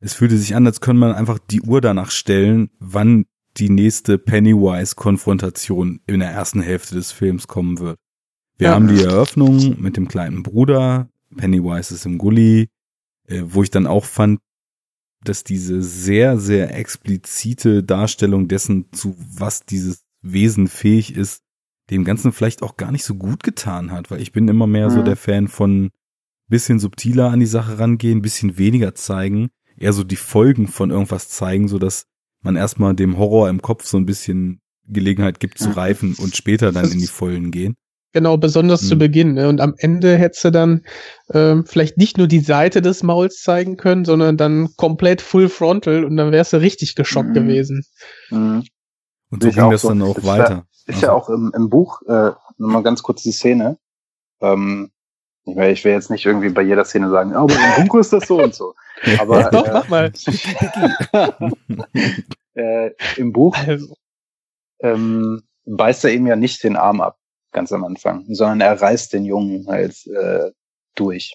es fühlte sich an, als könnte man einfach die Uhr danach stellen, wann die nächste Pennywise-Konfrontation in der ersten Hälfte des Films kommen wird. Wir Ja. haben die Eröffnung mit dem kleinen Bruder, Pennywise ist im Gully, äh, wo ich dann auch fand, dass diese sehr, sehr explizite Darstellung dessen, zu was dieses Wesen fähig ist, dem Ganzen vielleicht auch gar nicht so gut getan hat, weil ich bin immer mehr so Mhm. der Fan von bisschen subtiler an die Sache rangehen, bisschen weniger zeigen, eher so die Folgen von irgendwas zeigen, so dass man erstmal dem Horror im Kopf so ein bisschen Gelegenheit gibt zu reifen und später dann in die Vollen gehen. Genau, besonders zu Mhm. Beginn. Ne? Und am Ende hättest du dann ähm, vielleicht nicht nur die Seite des Mauls zeigen können, sondern dann komplett full frontal und dann wärst du richtig geschockt Mhm. gewesen. Mhm. Und so ich ging das so. dann auch Ist weiter. Ist Also- ja auch im, im Buch, äh, nochmal ganz kurz die Szene. Ähm, ich, will, jetzt nicht irgendwie bei jeder Szene sagen, oh, aber im Buch ist das so und so. Aber Doch, äh, mach mal. äh, im Buch Also, ähm, beißt er ihm ja nicht den Arm ab. ganz am Anfang, sondern er reißt den Jungen halt äh, durch.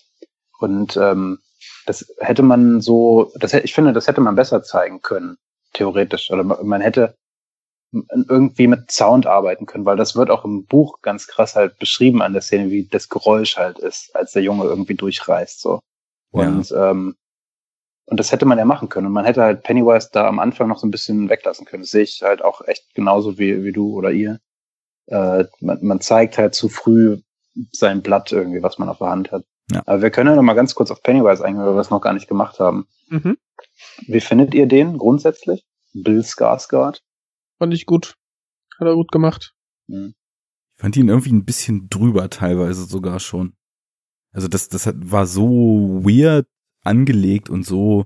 Und ähm, das hätte man so, das, ich finde, das hätte man besser zeigen können, theoretisch. Oder man hätte irgendwie mit Sound arbeiten können, weil das wird auch im Buch ganz krass halt beschrieben an der Szene, wie das Geräusch halt ist, als der Junge irgendwie durchreißt so. Und ja. ähm, und das hätte man ja machen können. Und man hätte halt Pennywise da am Anfang noch so ein bisschen weglassen können. Das sehe ich halt auch echt genauso wie, wie du oder ihr. Äh, man, man zeigt halt zu früh sein Blatt irgendwie, was man auf der Hand hat. Ja. Aber wir können ja noch mal ganz kurz auf Pennywise eingehen, weil wir es noch gar nicht gemacht haben. Mhm. Wie findet ihr den grundsätzlich? Bill Skarsgård? Fand ich gut. Hat er gut gemacht. Mhm. Ich fand ihn irgendwie ein bisschen drüber teilweise sogar schon. Also das, das hat, war so weird angelegt und so,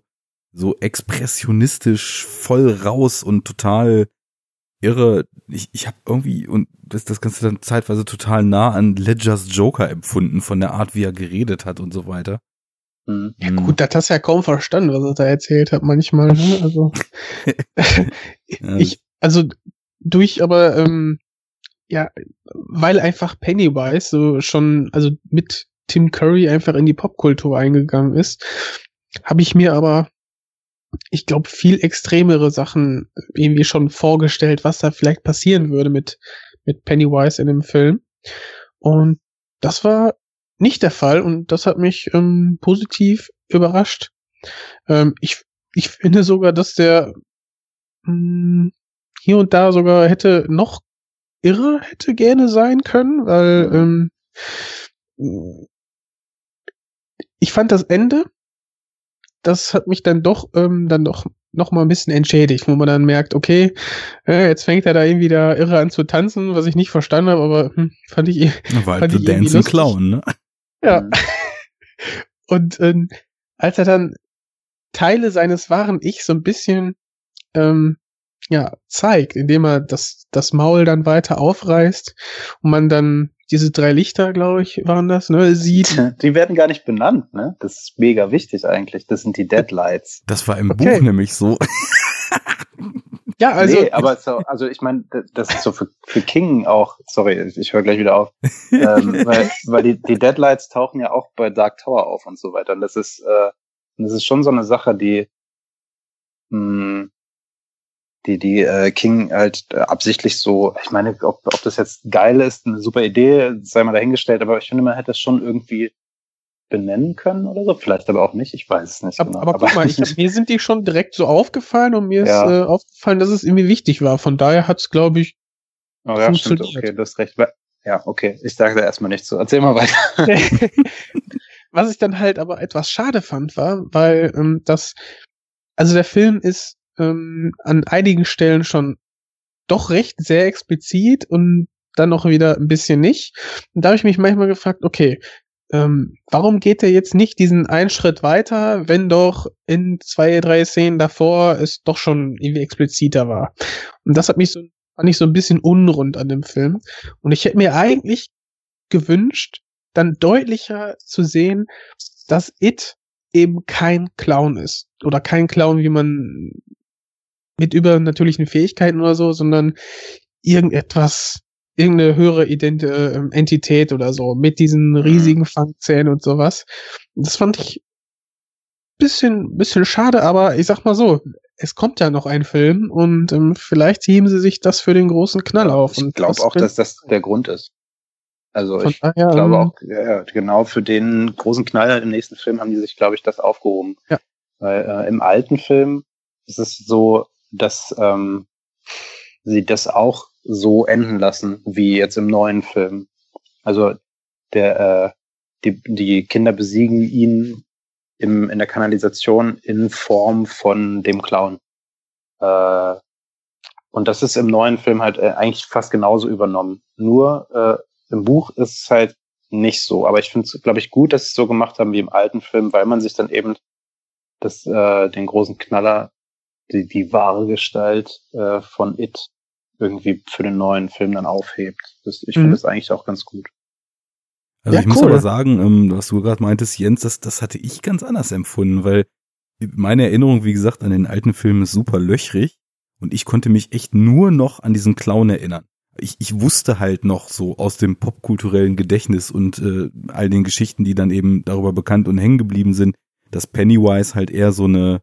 so expressionistisch voll raus und total irre. Ich, ich habe irgendwie, und das, das Ganze dann zeitweise total nah an Ledgers Joker empfunden, von der Art, wie er geredet hat und so weiter. Mhm. Ja gut, das hast du ja kaum verstanden, was er da erzählt hat manchmal. Ne? Also ich, also durch, aber ähm, ja, weil einfach Pennywise so schon, also mit Tim Curry einfach in die Popkultur eingegangen ist, habe ich mir aber, ich glaube, viel extremere Sachen irgendwie schon vorgestellt, was da vielleicht passieren würde mit, mit Pennywise in dem Film. Und das war nicht der Fall und das hat mich ähm, positiv überrascht. Ähm, ich, ich finde sogar, dass der mh, hm, hier und da sogar hätte noch irre hätte gerne sein können, weil ähm, ich fand das Ende, das hat mich dann doch ähm, dann doch noch mal ein bisschen entschädigt, wo man dann merkt, okay, äh, jetzt fängt er da irgendwie da irre an zu tanzen, was ich nicht verstanden habe, aber hm, fand ich, War fand ich Dancing Clown, ne? Ja. Mhm. Und ähm, als er dann Teile seines wahren Ich so ein bisschen ähm, ja zeigt, indem er das das Maul dann weiter aufreißt und man dann diese drei Lichter, glaube ich, waren das, ne, sieht. Die werden gar nicht benannt, ne? Das ist mega wichtig eigentlich. Das sind die Deadlights. Das war im okay. Buch nämlich so. ja, also. Nee, aber so, also ich meine, das ist so für, für King auch, sorry, ich höre gleich wieder auf. ähm, weil weil die, die Deadlights tauchen ja auch bei Dark Tower auf und so weiter. Und das ist, äh, das ist schon so eine Sache, die mh, hm, die, die äh, King halt äh, absichtlich so, ich meine, ob, ob das jetzt geil ist, eine super Idee, sei mal dahingestellt, aber ich finde, man hätte es schon irgendwie benennen können oder so, vielleicht aber auch nicht, ich weiß es nicht. Aber, genau. aber, aber guck mal, ich, mir sind die schon direkt so aufgefallen und mir ja. ist äh, aufgefallen, dass es irgendwie wichtig war. Von daher hat es, glaube ich, oh, ja, stimmt, okay, du hast recht. Ja, okay, ich sage da erstmal nichts zu. Erzähl mal weiter. Was ich dann halt aber etwas schade fand, war, weil ähm, das, also der Film ist ähm, an einigen Stellen schon doch recht sehr explizit und dann noch wieder ein bisschen nicht. Und da habe ich mich manchmal gefragt, okay, ähm, warum geht er jetzt nicht diesen einen Schritt weiter, wenn doch in zwei, drei Szenen davor es doch schon irgendwie expliziter war? Und das hat mich so, fand ich so ein bisschen unrund an dem Film. Und ich hätte mir eigentlich gewünscht, dann deutlicher zu sehen, dass It eben kein Clown ist. Oder kein Clown, wie man mit übernatürlichen Fähigkeiten oder so, sondern irgendetwas, irgendeine höhere Ident äh, Entität oder so, mit diesen mhm. riesigen Fangzähnen und sowas. Das fand ich bisschen, bisschen schade, aber ich sag mal so, es kommt ja noch ein Film und ähm, vielleicht heben sie sich das für den großen Knall auf. Ich glaube auch, dass das der Grund ist. Also ich daher, glaube ähm, auch, ja, genau für den großen Knall im nächsten Film haben die sich, glaube ich, das aufgehoben. Ja. Weil äh, im alten Film ist es so, dass ähm, sie das auch so enden lassen wie jetzt im neuen Film. Also der äh, die, die Kinder besiegen ihn im, in der Kanalisation in Form von dem Clown. Äh, und das ist im neuen Film halt äh, eigentlich fast genauso übernommen. Nur äh, im Buch ist es halt nicht so. Aber ich finde es, glaube ich, gut, dass sie es so gemacht haben wie im alten Film, weil man sich dann eben das, äh, den großen Knaller die, die wahre Gestalt äh, von It irgendwie für den neuen Film dann aufhebt. Das, ich mhm. finde das eigentlich auch ganz gut. Also ja, ich cool. muss aber sagen, ähm, was du gerade meintest, Jens, das, das hatte ich ganz anders empfunden, weil meine Erinnerung, wie gesagt, an den alten Film ist super löchrig und ich konnte mich echt nur noch an diesen Clown erinnern. ich, ich wusste halt noch so aus dem popkulturellen Gedächtnis und äh, all den Geschichten, die dann eben darüber bekannt und hängen geblieben sind, dass Pennywise halt eher so eine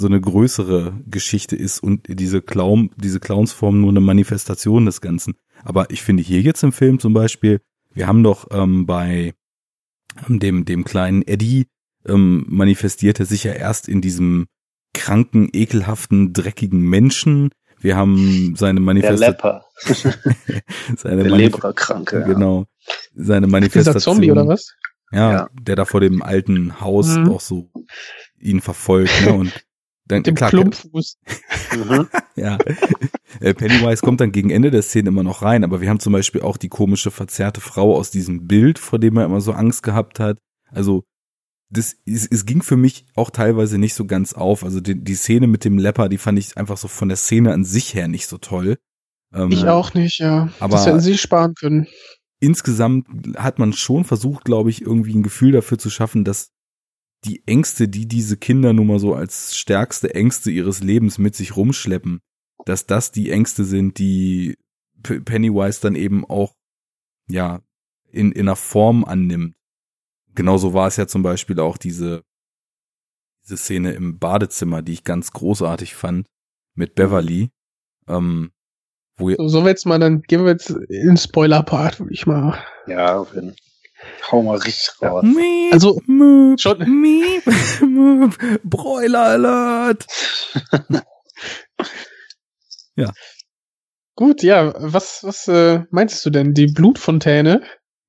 so eine größere Geschichte ist und diese Clown, diese Clownsform nur eine Manifestation des Ganzen. Aber ich finde hier jetzt im Film zum Beispiel, wir haben doch ähm, bei dem dem kleinen Eddie ähm, manifestiert er sich ja erst in diesem kranken, ekelhaften, dreckigen Menschen. Wir haben seine Manifestation. seine Der Manif Leberkranke. Genau. Seine Manifestation. Dieser Zombie oder was? Ja, ja, der da vor dem alten Haus mhm. auch so ihn verfolgt, ne? Und dann, dem klar, Klumpfuß. Mhm. ja. Äh, Pennywise kommt dann gegen Ende der Szene immer noch rein, aber wir haben zum Beispiel auch die komische verzerrte Frau aus diesem Bild, vor dem er immer so Angst gehabt hat. Also das, es, es ging für mich auch teilweise nicht so ganz auf. Also die, die Szene mit dem Lepper, die fand ich einfach so von der Szene an sich her nicht so toll. Ähm, ich auch nicht, ja. Aber das hätten sie sparen können. Insgesamt hat man schon versucht, glaube ich, irgendwie ein Gefühl dafür zu schaffen, dass die Ängste, die diese Kinder nun mal so als stärkste Ängste ihres Lebens mit sich rumschleppen, dass das die Ängste sind, die Pennywise dann eben auch, ja, in, in einer Form annimmt genauso war es ja zum Beispiel auch diese, diese Szene im Badezimmer, die ich ganz großartig fand, mit Beverly. Ähm, wo so, wir jetzt mal, dann gehen wir jetzt in den Spoiler-Part, würde ich mal. Ja, auf jeden Hau mal richtig raus. Ja. Also, Möp, schon. Miep, Möp, Broiler Alert. ja. Gut, ja, was, was äh, meintest du denn? Die Blutfontäne?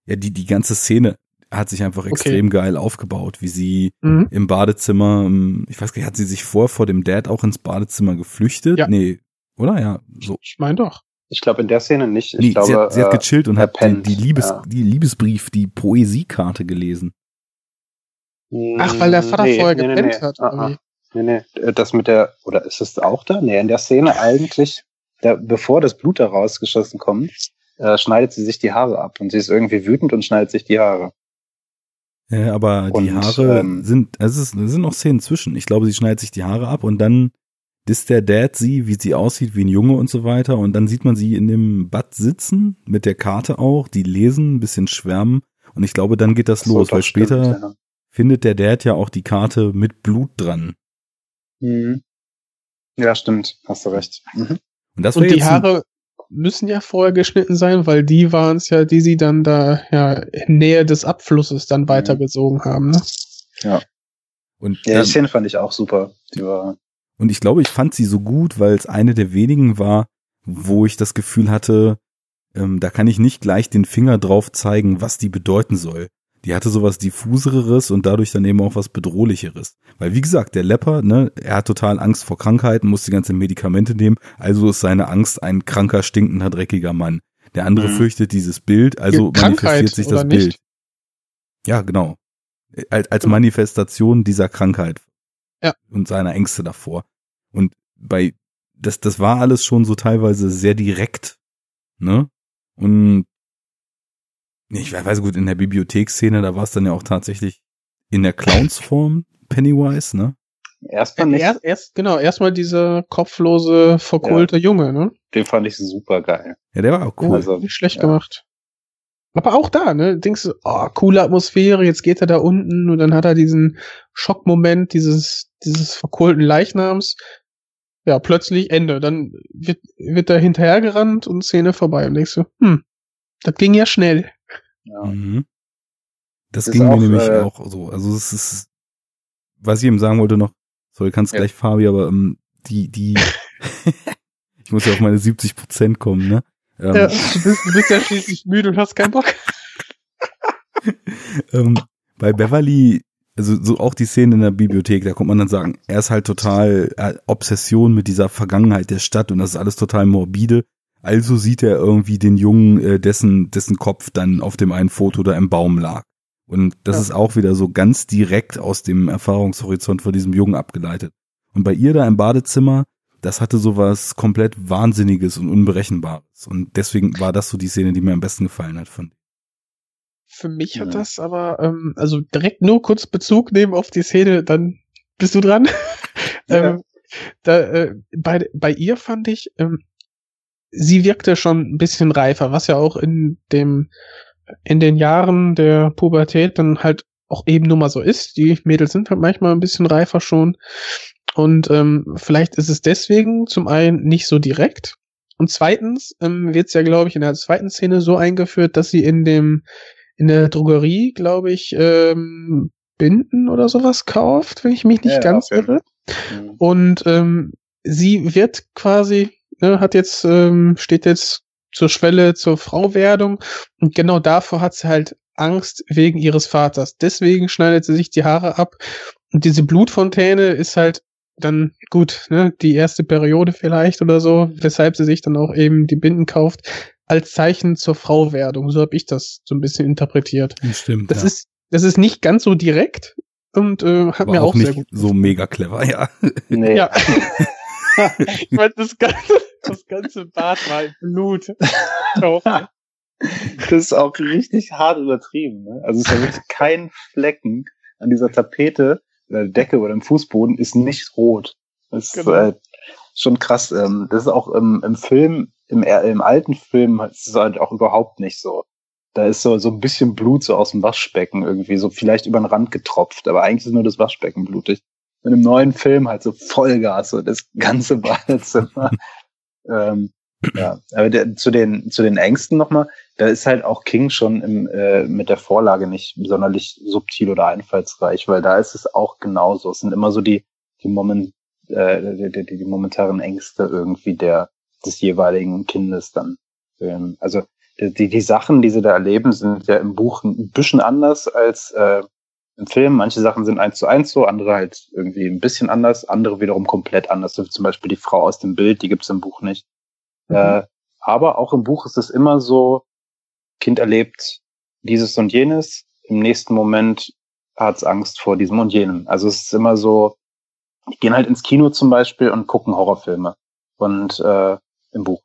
Ja, die, die ganze Szene hat sich einfach extrem okay. geil aufgebaut, wie sie mhm. im Badezimmer, ähm, ich weiß gar nicht, hat sie sich vor vor dem Dad auch ins Badezimmer geflüchtet? Ja. Nee, oder? Ja, so. Ich meine doch. Ich glaube in der Szene nicht. Ich nee, glaube, sie hat, sie hat äh, gechillt und hat die, die, Liebes, ja. die Liebesbrief, die Poesiekarte gelesen. Ach, weil der Vater nee, vorher nee, gepennt nee, hat. Ah, ah. Nee, nee, das mit der, oder ist es auch da? Nee, in der Szene eigentlich, der, bevor das Blut da rausgeschossen kommt, äh, schneidet sie sich die Haare ab und sie ist irgendwie wütend und schneidet sich die Haare. Ja, aber und, die Haare ähm, sind, also es sind noch Szenen zwischen. Ich glaube, sie schneidet sich die Haare ab und dann disst der Dad sie, wie sie aussieht, wie ein Junge und so weiter. Und dann sieht man sie in dem Bad sitzen, mit der Karte auch, die lesen, ein bisschen schwärmen. Und ich glaube, dann geht das so, los, das weil stimmt, später ja. findet der Dad ja auch die Karte mit Blut dran. Mhm. Ja, stimmt, hast du recht. Mhm. Und, das und die Haare müssen ja vorher geschnitten sein, weil die waren es ja, die sie dann da ja in Nähe des Abflusses dann mhm. weitergezogen haben. Ne? Ja. Und ja, dann, die Szene fand ich auch super. Die war und ich glaube, ich fand sie so gut, weil es eine der wenigen war, wo ich das Gefühl hatte, ähm, da kann ich nicht gleich den Finger drauf zeigen, was die bedeuten soll die hatte sowas diffuseres und dadurch dann eben auch was bedrohlicheres. Weil wie gesagt, der Lepper, ne, er hat total Angst vor Krankheiten, muss die ganzen Medikamente nehmen, also ist seine Angst ein kranker, stinkender, dreckiger Mann. Der andere mhm. fürchtet dieses Bild, also manifestiert sich das Bild. Ja, genau. Als, als Manifestation dieser Krankheit. Ja. Und seiner Ängste davor. Und bei, das, das war alles schon so teilweise sehr direkt, ne? Und ich weiß gut, in der Bibliotheksszene, da war es dann ja auch tatsächlich in der Clownsform Pennywise, ne? Erstmal nicht. Erst, erst, genau, erstmal dieser kopflose, verkohlte ja. Junge, ne? Den fand ich super geil. Ja, der war auch cool. Also, nicht schlecht ja. gemacht. Aber auch da, ne, denkst du, oh, coole Atmosphäre, jetzt geht er da unten und dann hat er diesen Schockmoment dieses, dieses verkohlten Leichnams. Ja, plötzlich Ende. Dann wird, wird er hinterhergerannt und Szene vorbei und denkst du, hm, das ging ja schnell. Ja. Mhm. Das, das ging mir nämlich äh, auch so. Also es ist, was ich ihm sagen wollte noch, sorry, kannst ja. gleich Fabi, aber ähm, die, die, ich muss ja auf meine 70 Prozent kommen, ne? Ähm, ja, du bist, du bist ja schließlich müde und hast keinen Bock. ähm, bei Beverly, also so auch die Szene in der Bibliothek, da kommt man dann sagen, er ist halt total äh, Obsession mit dieser Vergangenheit der Stadt und das ist alles total morbide. Also sieht er irgendwie den Jungen, äh, dessen, dessen Kopf dann auf dem einen Foto da im Baum lag. Und das ja. ist auch wieder so ganz direkt aus dem Erfahrungshorizont von diesem Jungen abgeleitet. Und bei ihr da im Badezimmer, das hatte sowas komplett Wahnsinniges und Unberechenbares. Und deswegen war das so die Szene, die mir am besten gefallen hat von Für mich hat ja. das aber, ähm, also direkt nur kurz Bezug nehmen auf die Szene, dann bist du dran. Ja. ähm, da, äh, bei, bei ihr fand ich, ähm, sie wirkte schon ein bisschen reifer, was ja auch in dem, in den Jahren der Pubertät dann halt auch eben nur mal so ist. Die Mädels sind halt manchmal ein bisschen reifer schon. Und ähm, vielleicht ist es deswegen zum einen nicht so direkt. Und zweitens ähm, wird es ja, glaube ich, in der zweiten Szene so eingeführt, dass sie in dem in der Drogerie, glaube ich, ähm, Binden oder sowas kauft, wenn ich mich nicht ja, ganz irre. Mhm. Und ähm, sie wird quasi, ne, hat jetzt, ähm, steht jetzt zur Schwelle zur Frauwerdung und genau davor hat sie halt Angst wegen ihres Vaters. Deswegen schneidet sie sich die Haare ab und diese Blutfontäne ist halt dann gut, ne, die erste Periode vielleicht oder so, weshalb sie sich dann auch eben die Binden kauft, als Zeichen zur Frauwerdung. So habe ich das so ein bisschen interpretiert. Stimmt. Das ja. ist das ist nicht ganz so direkt und äh, hat War mir auch, auch nicht sehr gut. so mega clever, ja. Nee. Ja. ich meine, das ganze, das ganze Bad war in Blut. Das ist auch richtig hart übertrieben. Ne? Also es ist ja wirklich kein Flecken an dieser Tapete oder Decke oder im Fußboden ist nicht rot. Das ist genau. äh, schon krass. Ähm, das ist auch im, im Film, im, im alten Film, ist es halt auch überhaupt nicht so da ist so, so ein bisschen Blut so aus dem Waschbecken irgendwie, so vielleicht über den Rand getropft, aber eigentlich ist nur das Waschbecken blutig. In einem neuen Film halt so Vollgas, so das ganze Badezimmer. ähm, ja, aber der, zu den zu den Ängsten nochmal, da ist halt auch King schon im, äh, mit der Vorlage nicht sonderlich subtil oder einfallsreich, weil da ist es auch genauso. Es sind immer so die die Moment äh, die, die, die momentaren Ängste irgendwie der des jeweiligen Kindes dann. Ähm, also die, die Sachen, die sie da erleben, sind ja im Buch ein bisschen anders als äh, im Film. Manche Sachen sind eins zu eins so, andere halt irgendwie ein bisschen anders, andere wiederum komplett anders. So zum Beispiel die Frau aus dem Bild, die gibt's im Buch nicht. Mhm. Äh, aber auch im Buch ist es immer so, Kind erlebt dieses und jenes, im nächsten Moment hat's Angst vor diesem und jenem. Also es ist immer so, die gehen halt ins Kino zum Beispiel und gucken Horrorfilme und äh, im Buch.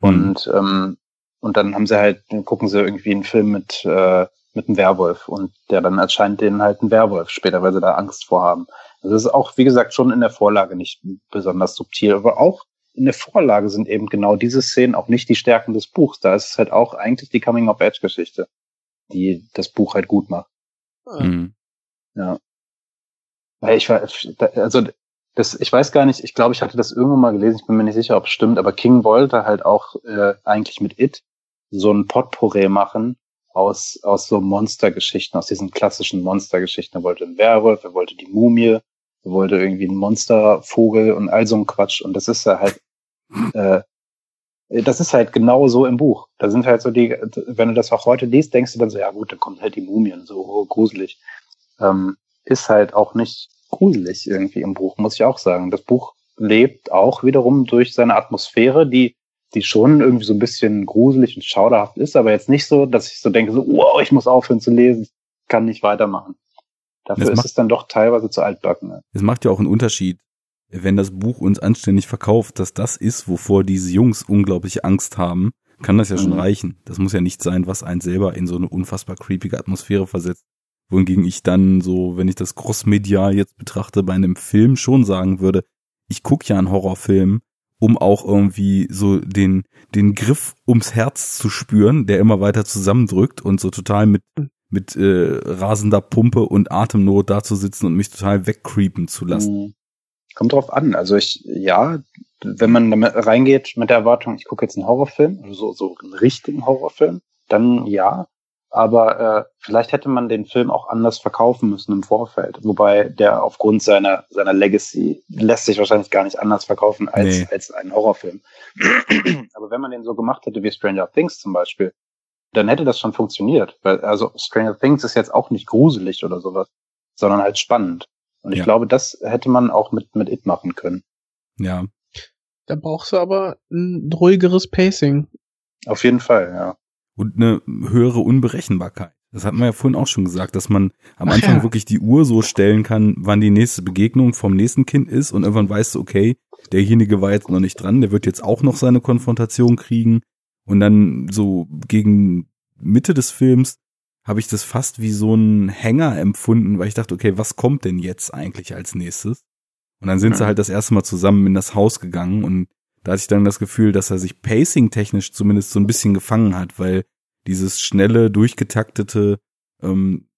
Mhm. Und ähm, und dann haben sie halt, dann gucken sie irgendwie einen Film mit, äh, mit einem Werwolf und der dann erscheint denen halt ein Werwolf später, weil sie da Angst vorhaben. Also das ist auch, wie gesagt, schon in der Vorlage nicht besonders subtil, aber auch in der Vorlage sind eben genau diese Szenen auch nicht die Stärken des Buchs. Da ist es halt auch eigentlich die Coming-of-Age-Geschichte, die das Buch halt gut macht. Mhm. Ja. Weil ich war, also das, ich weiß gar nicht, ich glaube, ich hatte das irgendwann mal gelesen, ich bin mir nicht sicher, ob es stimmt, aber King wollte halt auch äh, eigentlich mit It so ein Potpourri machen aus, aus so Monstergeschichten, aus diesen klassischen Monstergeschichten. Er wollte einen Werwolf, er wollte die Mumie, er wollte irgendwie einen Monstervogel und all so ein Quatsch. Und das ist ja halt, äh, das ist halt genau so im Buch. Da sind halt so die, wenn du das auch heute liest, denkst du dann so, ja gut, da kommt halt die Mumien, so oh, gruselig. Ähm, ist halt auch nicht gruselig irgendwie im Buch, muss ich auch sagen. Das Buch lebt auch wiederum durch seine Atmosphäre, die, die schon irgendwie so ein bisschen gruselig und schauderhaft ist, aber jetzt nicht so, dass ich so denke, so, wow, ich muss aufhören zu lesen, ich kann nicht weitermachen. Dafür das ist macht, es dann doch teilweise zu altbacken. Ne? Es macht ja auch einen Unterschied, wenn das Buch uns anständig verkauft, dass das ist, wovor diese Jungs unglaubliche Angst haben, kann das ja schon mhm. reichen. Das muss ja nicht sein, was einen selber in so eine unfassbar creepige Atmosphäre versetzt wohingegen ich dann so, wenn ich das crossmedial jetzt betrachte, bei einem Film schon sagen würde, ich gucke ja einen Horrorfilm, um auch irgendwie so den, den Griff ums Herz zu spüren, der immer weiter zusammendrückt und so total mit, mit äh, rasender Pumpe und Atemnot da zu sitzen und mich total wegcreepen zu lassen. Mhm. Kommt drauf an. Also ich, ja, wenn man damit reingeht mit der Erwartung, ich gucke jetzt einen Horrorfilm, also so, so einen richtigen Horrorfilm, dann ja. Aber äh, vielleicht hätte man den Film auch anders verkaufen müssen im Vorfeld. Wobei der aufgrund seiner, seiner Legacy lässt sich wahrscheinlich gar nicht anders verkaufen als, nee. als ein Horrorfilm. Aber wenn man den so gemacht hätte wie Stranger Things zum Beispiel, dann hätte das schon funktioniert. Weil, also Stranger Things ist jetzt auch nicht gruselig oder sowas, sondern halt spannend. Und ich ja. glaube, das hätte man auch mit, mit It machen können. Ja. Da brauchst du aber ein ruhigeres Pacing. Auf jeden Fall, ja und eine höhere Unberechenbarkeit. Das hat man ja vorhin auch schon gesagt, dass man am Anfang ja. wirklich die Uhr so stellen kann, wann die nächste Begegnung vom nächsten Kind ist und irgendwann weißt du, okay, derjenige war jetzt noch nicht dran, der wird jetzt auch noch seine Konfrontation kriegen und dann so gegen Mitte des Films habe ich das fast wie so ein Hänger empfunden, weil ich dachte, okay, was kommt denn jetzt eigentlich als nächstes? Und dann sind mhm. sie halt das erste Mal zusammen in das Haus gegangen und Da hatte ich dann das Gefühl, dass er sich pacing-technisch zumindest so ein bisschen gefangen hat, weil dieses schnelle, durchgetaktete, ähm,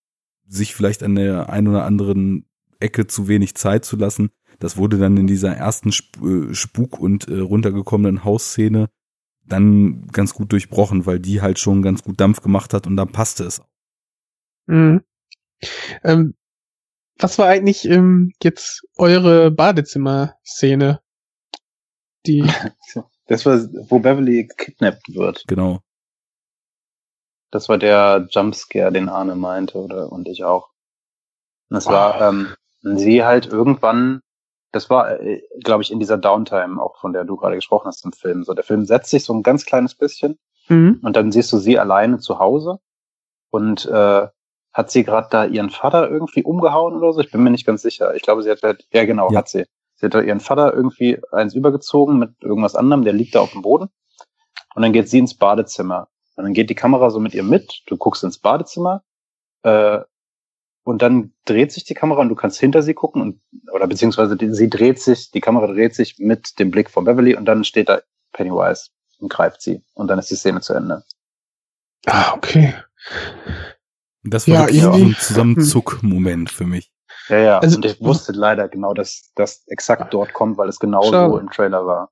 sich vielleicht an der einen oder anderen Ecke zu wenig Zeit zu lassen, das wurde dann in dieser ersten äh, Spuk- und äh, runtergekommenen Hausszene dann ganz gut durchbrochen, weil die halt schon ganz gut Dampf gemacht hat und dann passte es. Mhm. Ähm, was war eigentlich ähm, jetzt eure Badezimmer-Szene? Die. Das war, wo Beverly gekidnappt wird. Genau. Das war der Jumpscare, den Arne meinte, oder und ich auch. Und das war ähm, sie halt irgendwann, das war, äh, glaube ich, in dieser Downtime, auch von der du gerade gesprochen hast im Film. So, der Film setzt sich so ein ganz kleines bisschen Mhm. und dann siehst du sie alleine zu Hause und äh, hat sie gerade da ihren Vater irgendwie umgehauen oder so? Ich bin mir nicht ganz sicher. Ich glaube, sie hat halt, ja genau, Ja. hat sie. Sie hat da ihren Vater irgendwie eins übergezogen mit irgendwas anderem, der liegt da auf dem Boden. Und dann geht sie ins Badezimmer. Und dann geht die Kamera so mit ihr mit. Du guckst ins Badezimmer. Äh, und dann dreht sich die Kamera und du kannst hinter sie gucken und oder beziehungsweise die, sie dreht sich, die Kamera dreht sich mit dem Blick von Beverly und dann steht da Pennywise und greift sie und dann ist die Szene zu Ende. Ah, okay. Das war Ja, wirklich so ein Zusammenzuck-Moment für mich. Ja, ja. Also- und ich wusste leider genau, dass das exakt dort kommt, weil es genau so im Trailer war.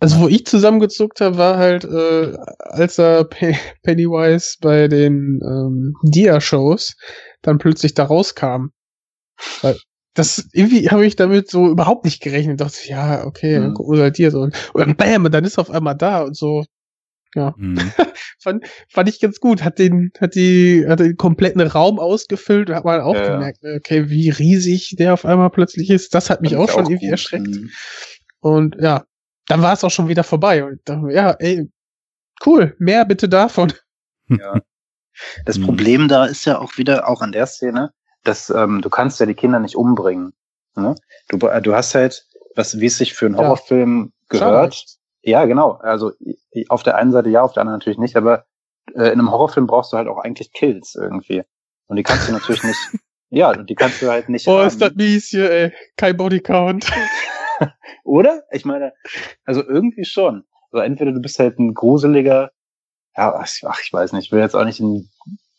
Also wo ich zusammengezuckt habe, war halt, äh, als er Pe Pennywise bei den ähm, Dia-Shows dann plötzlich da rauskam. Weil das irgendwie habe ich damit so überhaupt nicht gerechnet. Dachte, ja, okay, Mhm. wir halt hier so. Und dann bam, und dann ist er auf einmal da und so. Mhm. Fand, fand ich ganz gut. Hat den, hat die, hat den kompletten Raum ausgefüllt und hat man auch Ja, ja. gemerkt, ne, okay, wie riesig der auf einmal plötzlich ist. Das hat mich auch schon irgendwie gut. erschreckt. Mhm. Und ja, dann war es auch schon wieder vorbei. Und mir, ja, ey, cool, mehr bitte davon. Ja. Das Mhm. Problem da ist ja auch wieder, auch an der Szene, dass ähm, du kannst ja die Kinder nicht umbringen. Ne? Du, äh, du hast halt, was, wie es sich für einen Ja. Horrorfilm gehört. Ja, genau. Also auf der einen Seite ja, auf der anderen natürlich nicht, aber äh, in einem Horrorfilm brauchst du halt auch eigentlich Kills irgendwie. Und die kannst du natürlich nicht, ja, und die kannst du halt nicht Boah, haben. ist das mies hier, ey. Kein Bodycount. Oder? Ich meine, also irgendwie schon. Also entweder du bist halt ein gruseliger, ja, ach, ach, ich weiß nicht, ich will jetzt auch nicht, in,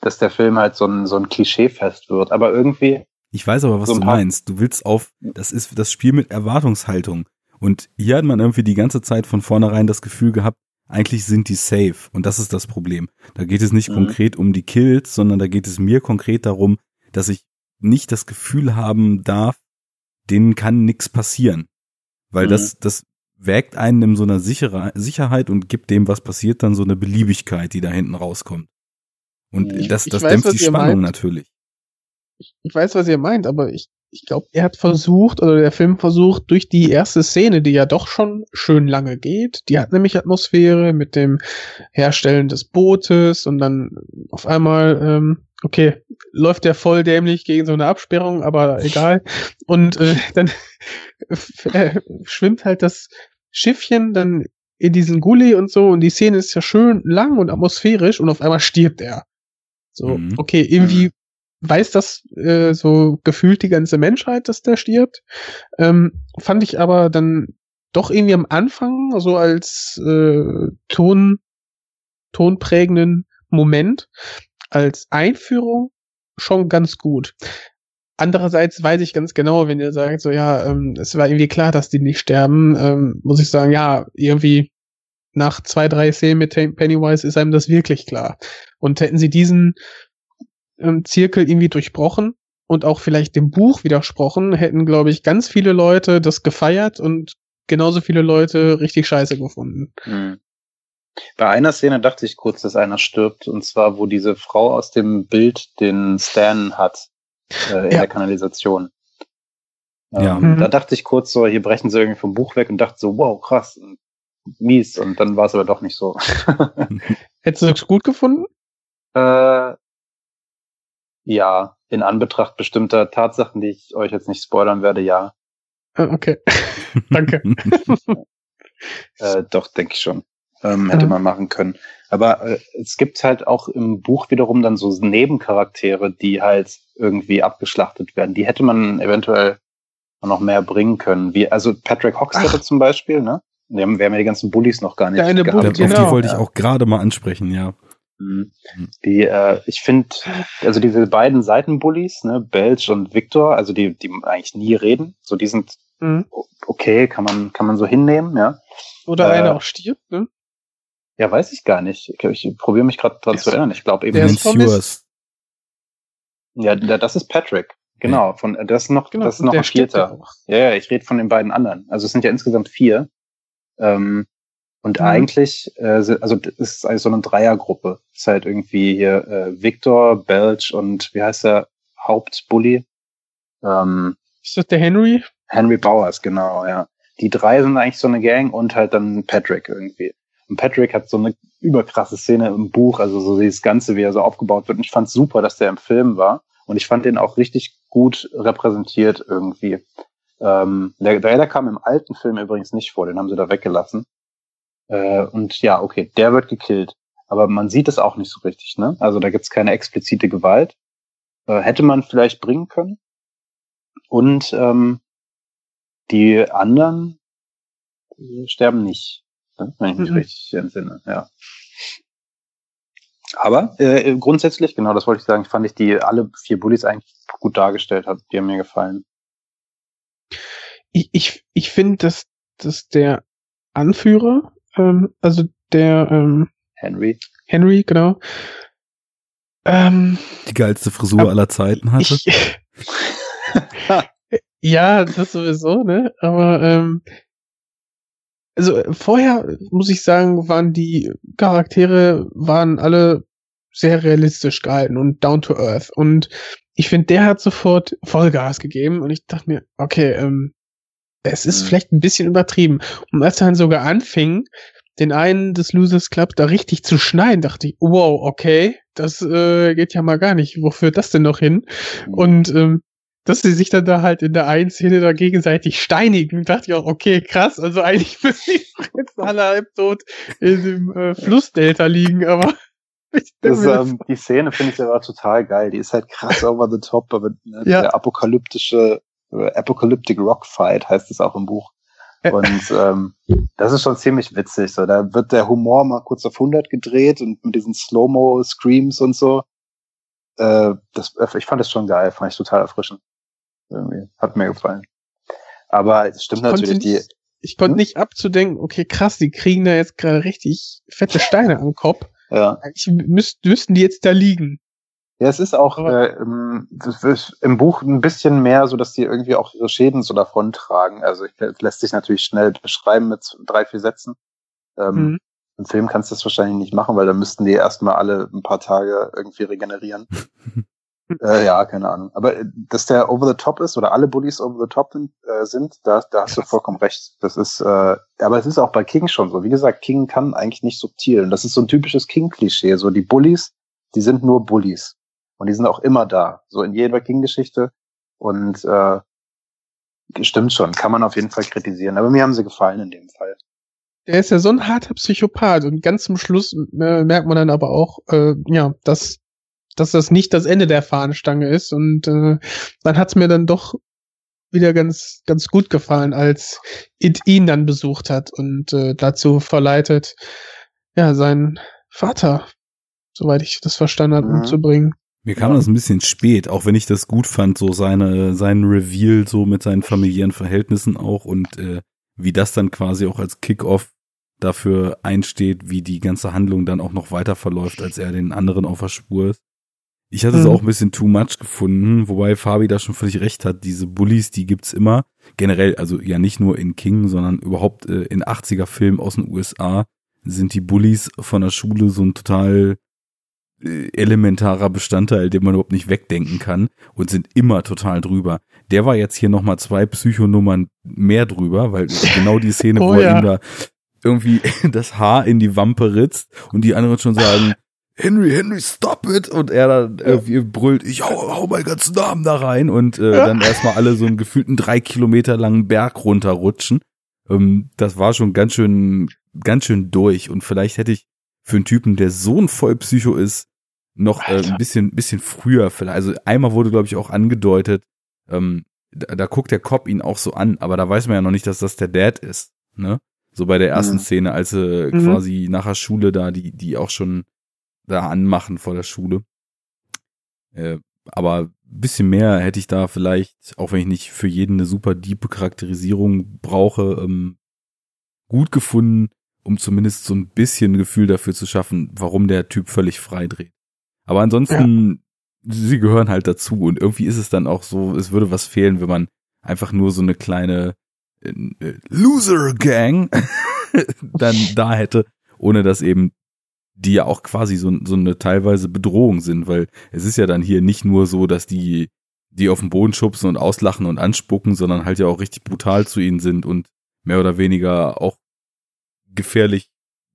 dass der Film halt so ein, so ein Klischeefest wird, aber irgendwie, Ich weiß aber, was So du meinst. Du willst auf, das ist das Spiel mit Erwartungshaltung. Und hier hat man irgendwie die ganze Zeit von vornherein das Gefühl gehabt, eigentlich sind die safe. Und das ist das Problem. Da geht es nicht Mhm. konkret um die Kills, sondern da geht es mir konkret darum, dass ich nicht das Gefühl haben darf, denen kann nichts passieren. Weil Mhm. das, das wägt einen in so einer sichere, Sicherheit und gibt dem, was passiert, dann so eine Beliebigkeit, die da hinten rauskommt. Und Ich- das, ich das weiß, dämpft die Spannung meint. natürlich. Ich, ich weiß, was ihr meint, aber ich, ich glaube, er hat versucht, oder der Film versucht, durch die erste Szene, die ja doch schon schön lange geht, die hat nämlich Atmosphäre mit dem Herstellen des Bootes und dann auf einmal, ähm, okay, läuft der voll dämlich gegen so eine Absperrung, aber egal. Und äh, dann äh, schwimmt halt das Schiffchen dann in diesen Gully und so und die Szene ist ja schön lang und atmosphärisch und auf einmal stirbt er. So, Mhm. okay, irgendwie weiß das äh, so gefühlt die ganze Menschheit, dass der stirbt. Ähm, fand ich aber dann doch irgendwie am Anfang so als äh, Ton, tonprägenden Moment, als Einführung schon ganz gut. Andererseits weiß ich ganz genau, wenn ihr sagt, so ja, ähm, es war irgendwie klar, dass die nicht sterben, ähm, muss ich sagen, ja, irgendwie nach zwei, drei Szenen mit Pennywise ist einem das wirklich klar. Und hätten sie diesen ähm, Zirkel irgendwie durchbrochen und auch vielleicht dem Buch widersprochen, hätten, glaube ich, ganz viele Leute das gefeiert und genauso viele Leute richtig scheiße gefunden. Hm. Bei einer Szene dachte ich kurz, dass einer stirbt, und zwar, wo diese Frau aus dem Bild den Stan hat äh, in Ja. der Kanalisation. Ja. Ähm, Mhm. Da dachte ich kurz so, hier brechen sie irgendwie vom Buch weg und dachte so, wow, krass, und mies, und dann war es aber doch nicht so. Hättest du das gut gefunden? äh, ja, in Anbetracht bestimmter Tatsachen, die ich euch jetzt nicht spoilern werde, ja. Ah, Okay. Danke. Äh, doch, denke ich schon. Ähm, hätte Mhm. man machen können. Aber äh, es gibt halt auch im Buch wiederum dann so Nebencharaktere, die halt irgendwie abgeschlachtet werden. Die hätte man eventuell noch mehr bringen können. Wie, also Patrick Hoxtetter Ach. zum Beispiel, ne? Wir haben, wir haben ja die ganzen Bullies noch gar nicht Der eine gehabt. Bully, Auf die genau. wollte ich auch gerade mal ansprechen, ja. Mhm. Die, äh, ich finde, also diese beiden Seitenbullies, ne, Belch und Victor, also die, die eigentlich nie reden, so die sind Mhm. okay, kann man, kann man so hinnehmen, ja. Oder Äh, einer auch stirbt, ne? Ja, weiß ich gar nicht. Ich, ich probiere mich gerade dran zu erinnern. Ich glaube eben der ist nicht. vermisst. Ja, da- das ist Patrick. Genau, von das ist noch, Genau. das ist noch ein Vierter. Ja, ja, ich rede von den beiden anderen. Also es sind ja insgesamt vier. Ähm, und Mhm. eigentlich, äh, also das ist eigentlich so eine Dreiergruppe. Das ist halt irgendwie hier äh, Victor, Belch und wie heißt der Hauptbully? Ähm, Ist das der Henry? Henry Bowers, genau, ja. Die drei sind eigentlich so eine Gang und halt dann Patrick irgendwie. Und Patrick hat so eine überkrasse Szene im Buch, also so dieses Ganze, wie er so aufgebaut wird. Und ich fand super, dass der im Film war. Und ich fand den auch richtig gut repräsentiert irgendwie. Ähm, der, der, der kam im alten Film übrigens nicht vor, den haben sie da weggelassen. Äh, und ja, okay, der wird gekillt. Aber man sieht es auch nicht so richtig, ne? Also da gibt's keine explizite Gewalt. Äh, hätte man vielleicht bringen können. Und ähm, die anderen sterben nicht, ne? wenn ich mich Mhm. richtig entsinne, ja. Aber äh, grundsätzlich, genau das wollte ich sagen, fand ich die alle vier Bullies eigentlich gut dargestellt hat. Die haben mir gefallen. Ich, ich, ich finde, dass, dass der Anführer, ähm, also der ähm, Henry. Henry, genau, ähm, Die geilste Frisur Aber aller Zeiten hatte. ich, ja, das sowieso, ne? Aber ähm, also vorher muss ich sagen, waren die Charaktere waren alle sehr realistisch gehalten und down to earth. Und ich finde, der hat sofort Vollgas gegeben und ich dachte mir, okay, ähm, es ist Mhm. vielleicht ein bisschen übertrieben. Und als er dann sogar anfing, den einen des Losers Club da richtig zu schneiden, dachte ich, wow, okay, das äh, geht ja mal gar nicht. Wo führt das denn noch hin? Und ähm, dass sie sich dann da halt in der einen Szene da gegenseitig steinigen, dachte ich auch, okay, krass, also eigentlich müssen die jetzt alle halb tot in dem äh, Flussdelta liegen, aber Das, ähm, die Szene finde ich aber total geil. Die ist halt krass over the top, aber ne, Ja. der apokalyptische, Apocalyptic Rock Fight heißt es auch im Buch. Und ähm, das ist schon ziemlich witzig. So, da wird der Humor mal kurz auf 100 gedreht und mit diesen Slow-Mo-Screams und so. Äh, das, ich fand das schon geil, fand ich total erfrischend. Irgendwie. Hat mir gefallen. Aber es stimmt Ich natürlich, die, nicht- ich konnte Hm? nicht abzudenken, okay, krass, die kriegen da jetzt gerade richtig fette Steine am Kopf. ja. Eigentlich müsst, müssten die jetzt da liegen. Ja, es ist auch äh, im, Buch ein bisschen mehr so, dass die irgendwie auch ihre Schäden so davon tragen. Also ich, lässt sich natürlich schnell beschreiben mit drei, vier Sätzen. Ähm, Mhm. Im Film kannst du das wahrscheinlich nicht machen, weil da müssten die erstmal alle ein paar Tage irgendwie regenerieren. äh, ja, keine Ahnung. Aber äh, dass der over the top ist oder alle Bullies over the top sind, äh, sind da, da hast du vollkommen recht. Das ist, äh, aber es ist auch bei King schon so. Wie gesagt, King kann eigentlich nicht subtil. Und das ist so ein typisches King-Klischee. So die Bullies, die sind nur Bullies. Und die sind auch immer da. So in jeder King-Geschichte. Und äh, stimmt schon, kann man auf jeden Fall kritisieren. Aber mir haben sie gefallen in dem Fall. Der ist ja so ein harter Psychopath und ganz zum Schluss äh, merkt man dann aber auch, äh, ja, dass, dass das nicht das Ende der Fahnenstange ist und äh, dann hat's mir dann doch wieder ganz, ganz gut gefallen, als It ihn dann besucht hat und äh, dazu verleitet, ja, seinen Vater, soweit ich das verstanden habe, Mhm. umzubringen. Mir kam das ein bisschen spät, auch wenn ich das gut fand, so seine, seinen Reveal so mit seinen familiären Verhältnissen auch und äh, wie das dann quasi auch als Kickoff dafür einsteht, wie die ganze Handlung dann auch noch weiter verläuft, als er den anderen auf der Spur ist. Ich hatte es Mhm. auch ein bisschen too much gefunden, wobei Fabi da schon völlig recht hat. Diese Bullies, die gibt's immer. Generell, also ja nicht nur in King, sondern überhaupt äh, in 80er Filmen aus den USA sind die Bullies von der Schule so ein total elementarer Bestandteil, den man überhaupt nicht wegdenken kann und sind immer total drüber. Der war jetzt hier nochmal zwei Psychonummern mehr drüber, weil genau die Szene, Oh wo er ja. ihm da irgendwie das Haar in die Wampe ritzt und die anderen schon sagen, Henry, Henry, stop it! Und er dann irgendwie brüllt, ich hau, hau meinen ganzen Namen da rein und äh, dann erstmal alle so einen gefühlten drei Kilometer langen Berg runterrutschen. Ähm, das war schon ganz schön, ganz schön durch und vielleicht hätte ich für einen Typen, der so ein Vollpsycho ist, noch äh, ein bisschen, bisschen früher vielleicht. Also einmal wurde, glaube ich, auch angedeutet, ähm, da, da guckt der Cop ihn auch so an, aber da weiß man ja noch nicht, dass das der Dad ist, ne? So bei der ersten Mhm. Szene, als sie Mhm. quasi nach der Schule da, die, die auch schon da anmachen vor der Schule. Äh, aber ein bisschen mehr hätte ich da vielleicht, auch wenn ich nicht für jeden eine super diepe Charakterisierung brauche, ähm, gut gefunden, um zumindest so ein bisschen Gefühl dafür zu schaffen, warum der Typ völlig frei dreht. Aber ansonsten, sie gehören halt dazu und irgendwie ist es dann auch so, es würde was fehlen, wenn man einfach nur so eine kleine äh, äh, Loser-Gang dann da hätte, ohne dass eben die ja auch quasi so, so eine teilweise Bedrohung sind, weil es ist ja dann hier nicht nur so, dass die die auf den Boden schubsen und auslachen und anspucken, sondern halt ja auch richtig brutal zu ihnen sind und mehr oder weniger auch gefährlich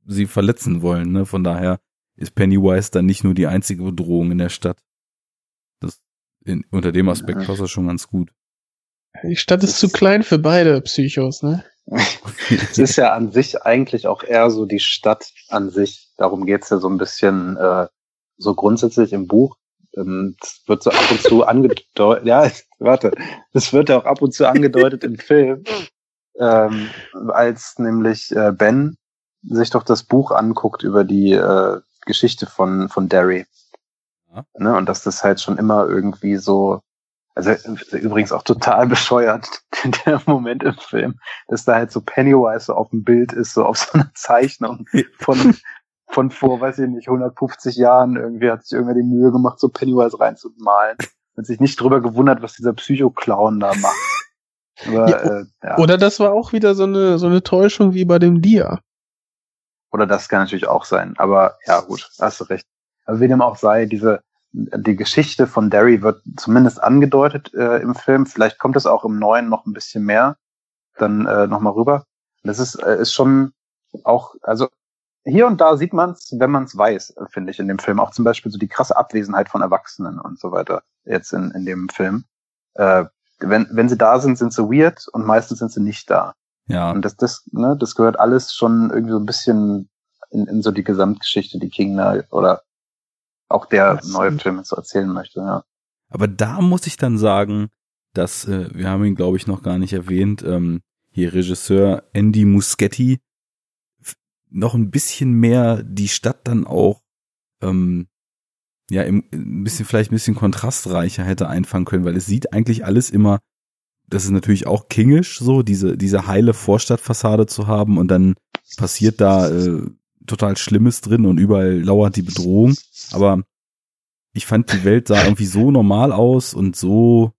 sie verletzen wollen. Ne? Von daher ist Pennywise dann nicht nur die einzige Bedrohung in der Stadt. Das in, unter dem Aspekt Ja. passt das schon ganz gut. Die Stadt ist zu klein für beide Psychos, ne? Es ist ja an sich eigentlich auch eher so die Stadt an sich. Darum geht's ja so ein bisschen äh, so grundsätzlich im Buch. Ähm, Es wird so ab und zu angedeutet, ja, warte, es wird ja auch ab und zu angedeutet im Film, ähm, als nämlich äh, Ben sich doch das Buch anguckt über die äh, Geschichte von, von Derry. Ja. Ne, und dass das halt schon immer irgendwie so, also übrigens auch total bescheuert, der Moment im Film, dass da halt so Pennywise so auf dem Bild ist, so auf so einer Zeichnung von, von vor, weiß ich nicht, 150 Jahren. Irgendwie hat sich irgendwer die Mühe gemacht, so Pennywise reinzumalen. Und sich nicht drüber gewundert, was dieser Psycho-Clown da macht. Aber, Ja, äh, ja. Oder das war auch wieder so eine, so eine Täuschung wie bei dem Dia. Oder das kann natürlich auch sein. Aber ja, gut, hast du recht. Also wie dem auch sei, diese die Geschichte von Derry wird zumindest angedeutet äh, im Film. Vielleicht kommt es auch im Neuen noch ein bisschen mehr dann äh, nochmal rüber. Das ist, äh, ist schon auch, also hier und da sieht man es, wenn man es weiß, finde ich, in dem Film. Auch zum Beispiel so die krasse Abwesenheit von Erwachsenen und so weiter jetzt in, in dem Film. Äh, wenn, wenn sie da sind, sind sie weird und meistens sind sie nicht da. Ja, Und das, das, ne, das gehört alles schon irgendwie so ein bisschen in, in so die Gesamtgeschichte, die King da oder auch der Das neue. Film jetzt so erzählen möchte, ja. aber da muss ich dann sagen, dass, äh, wir haben ihn glaube ich noch gar nicht erwähnt, ähm, hier Regisseur Andy Muschietti f- noch ein bisschen mehr die Stadt dann auch ähm, ja im, ein bisschen vielleicht ein bisschen kontrastreicher hätte einfangen können, weil es sieht eigentlich alles immer, das ist natürlich auch kingisch so, diese diese heile Vorstadtfassade zu haben und dann passiert da äh, total Schlimmes drin und überall lauert die Bedrohung, aber ich fand die Welt sah irgendwie so normal aus und so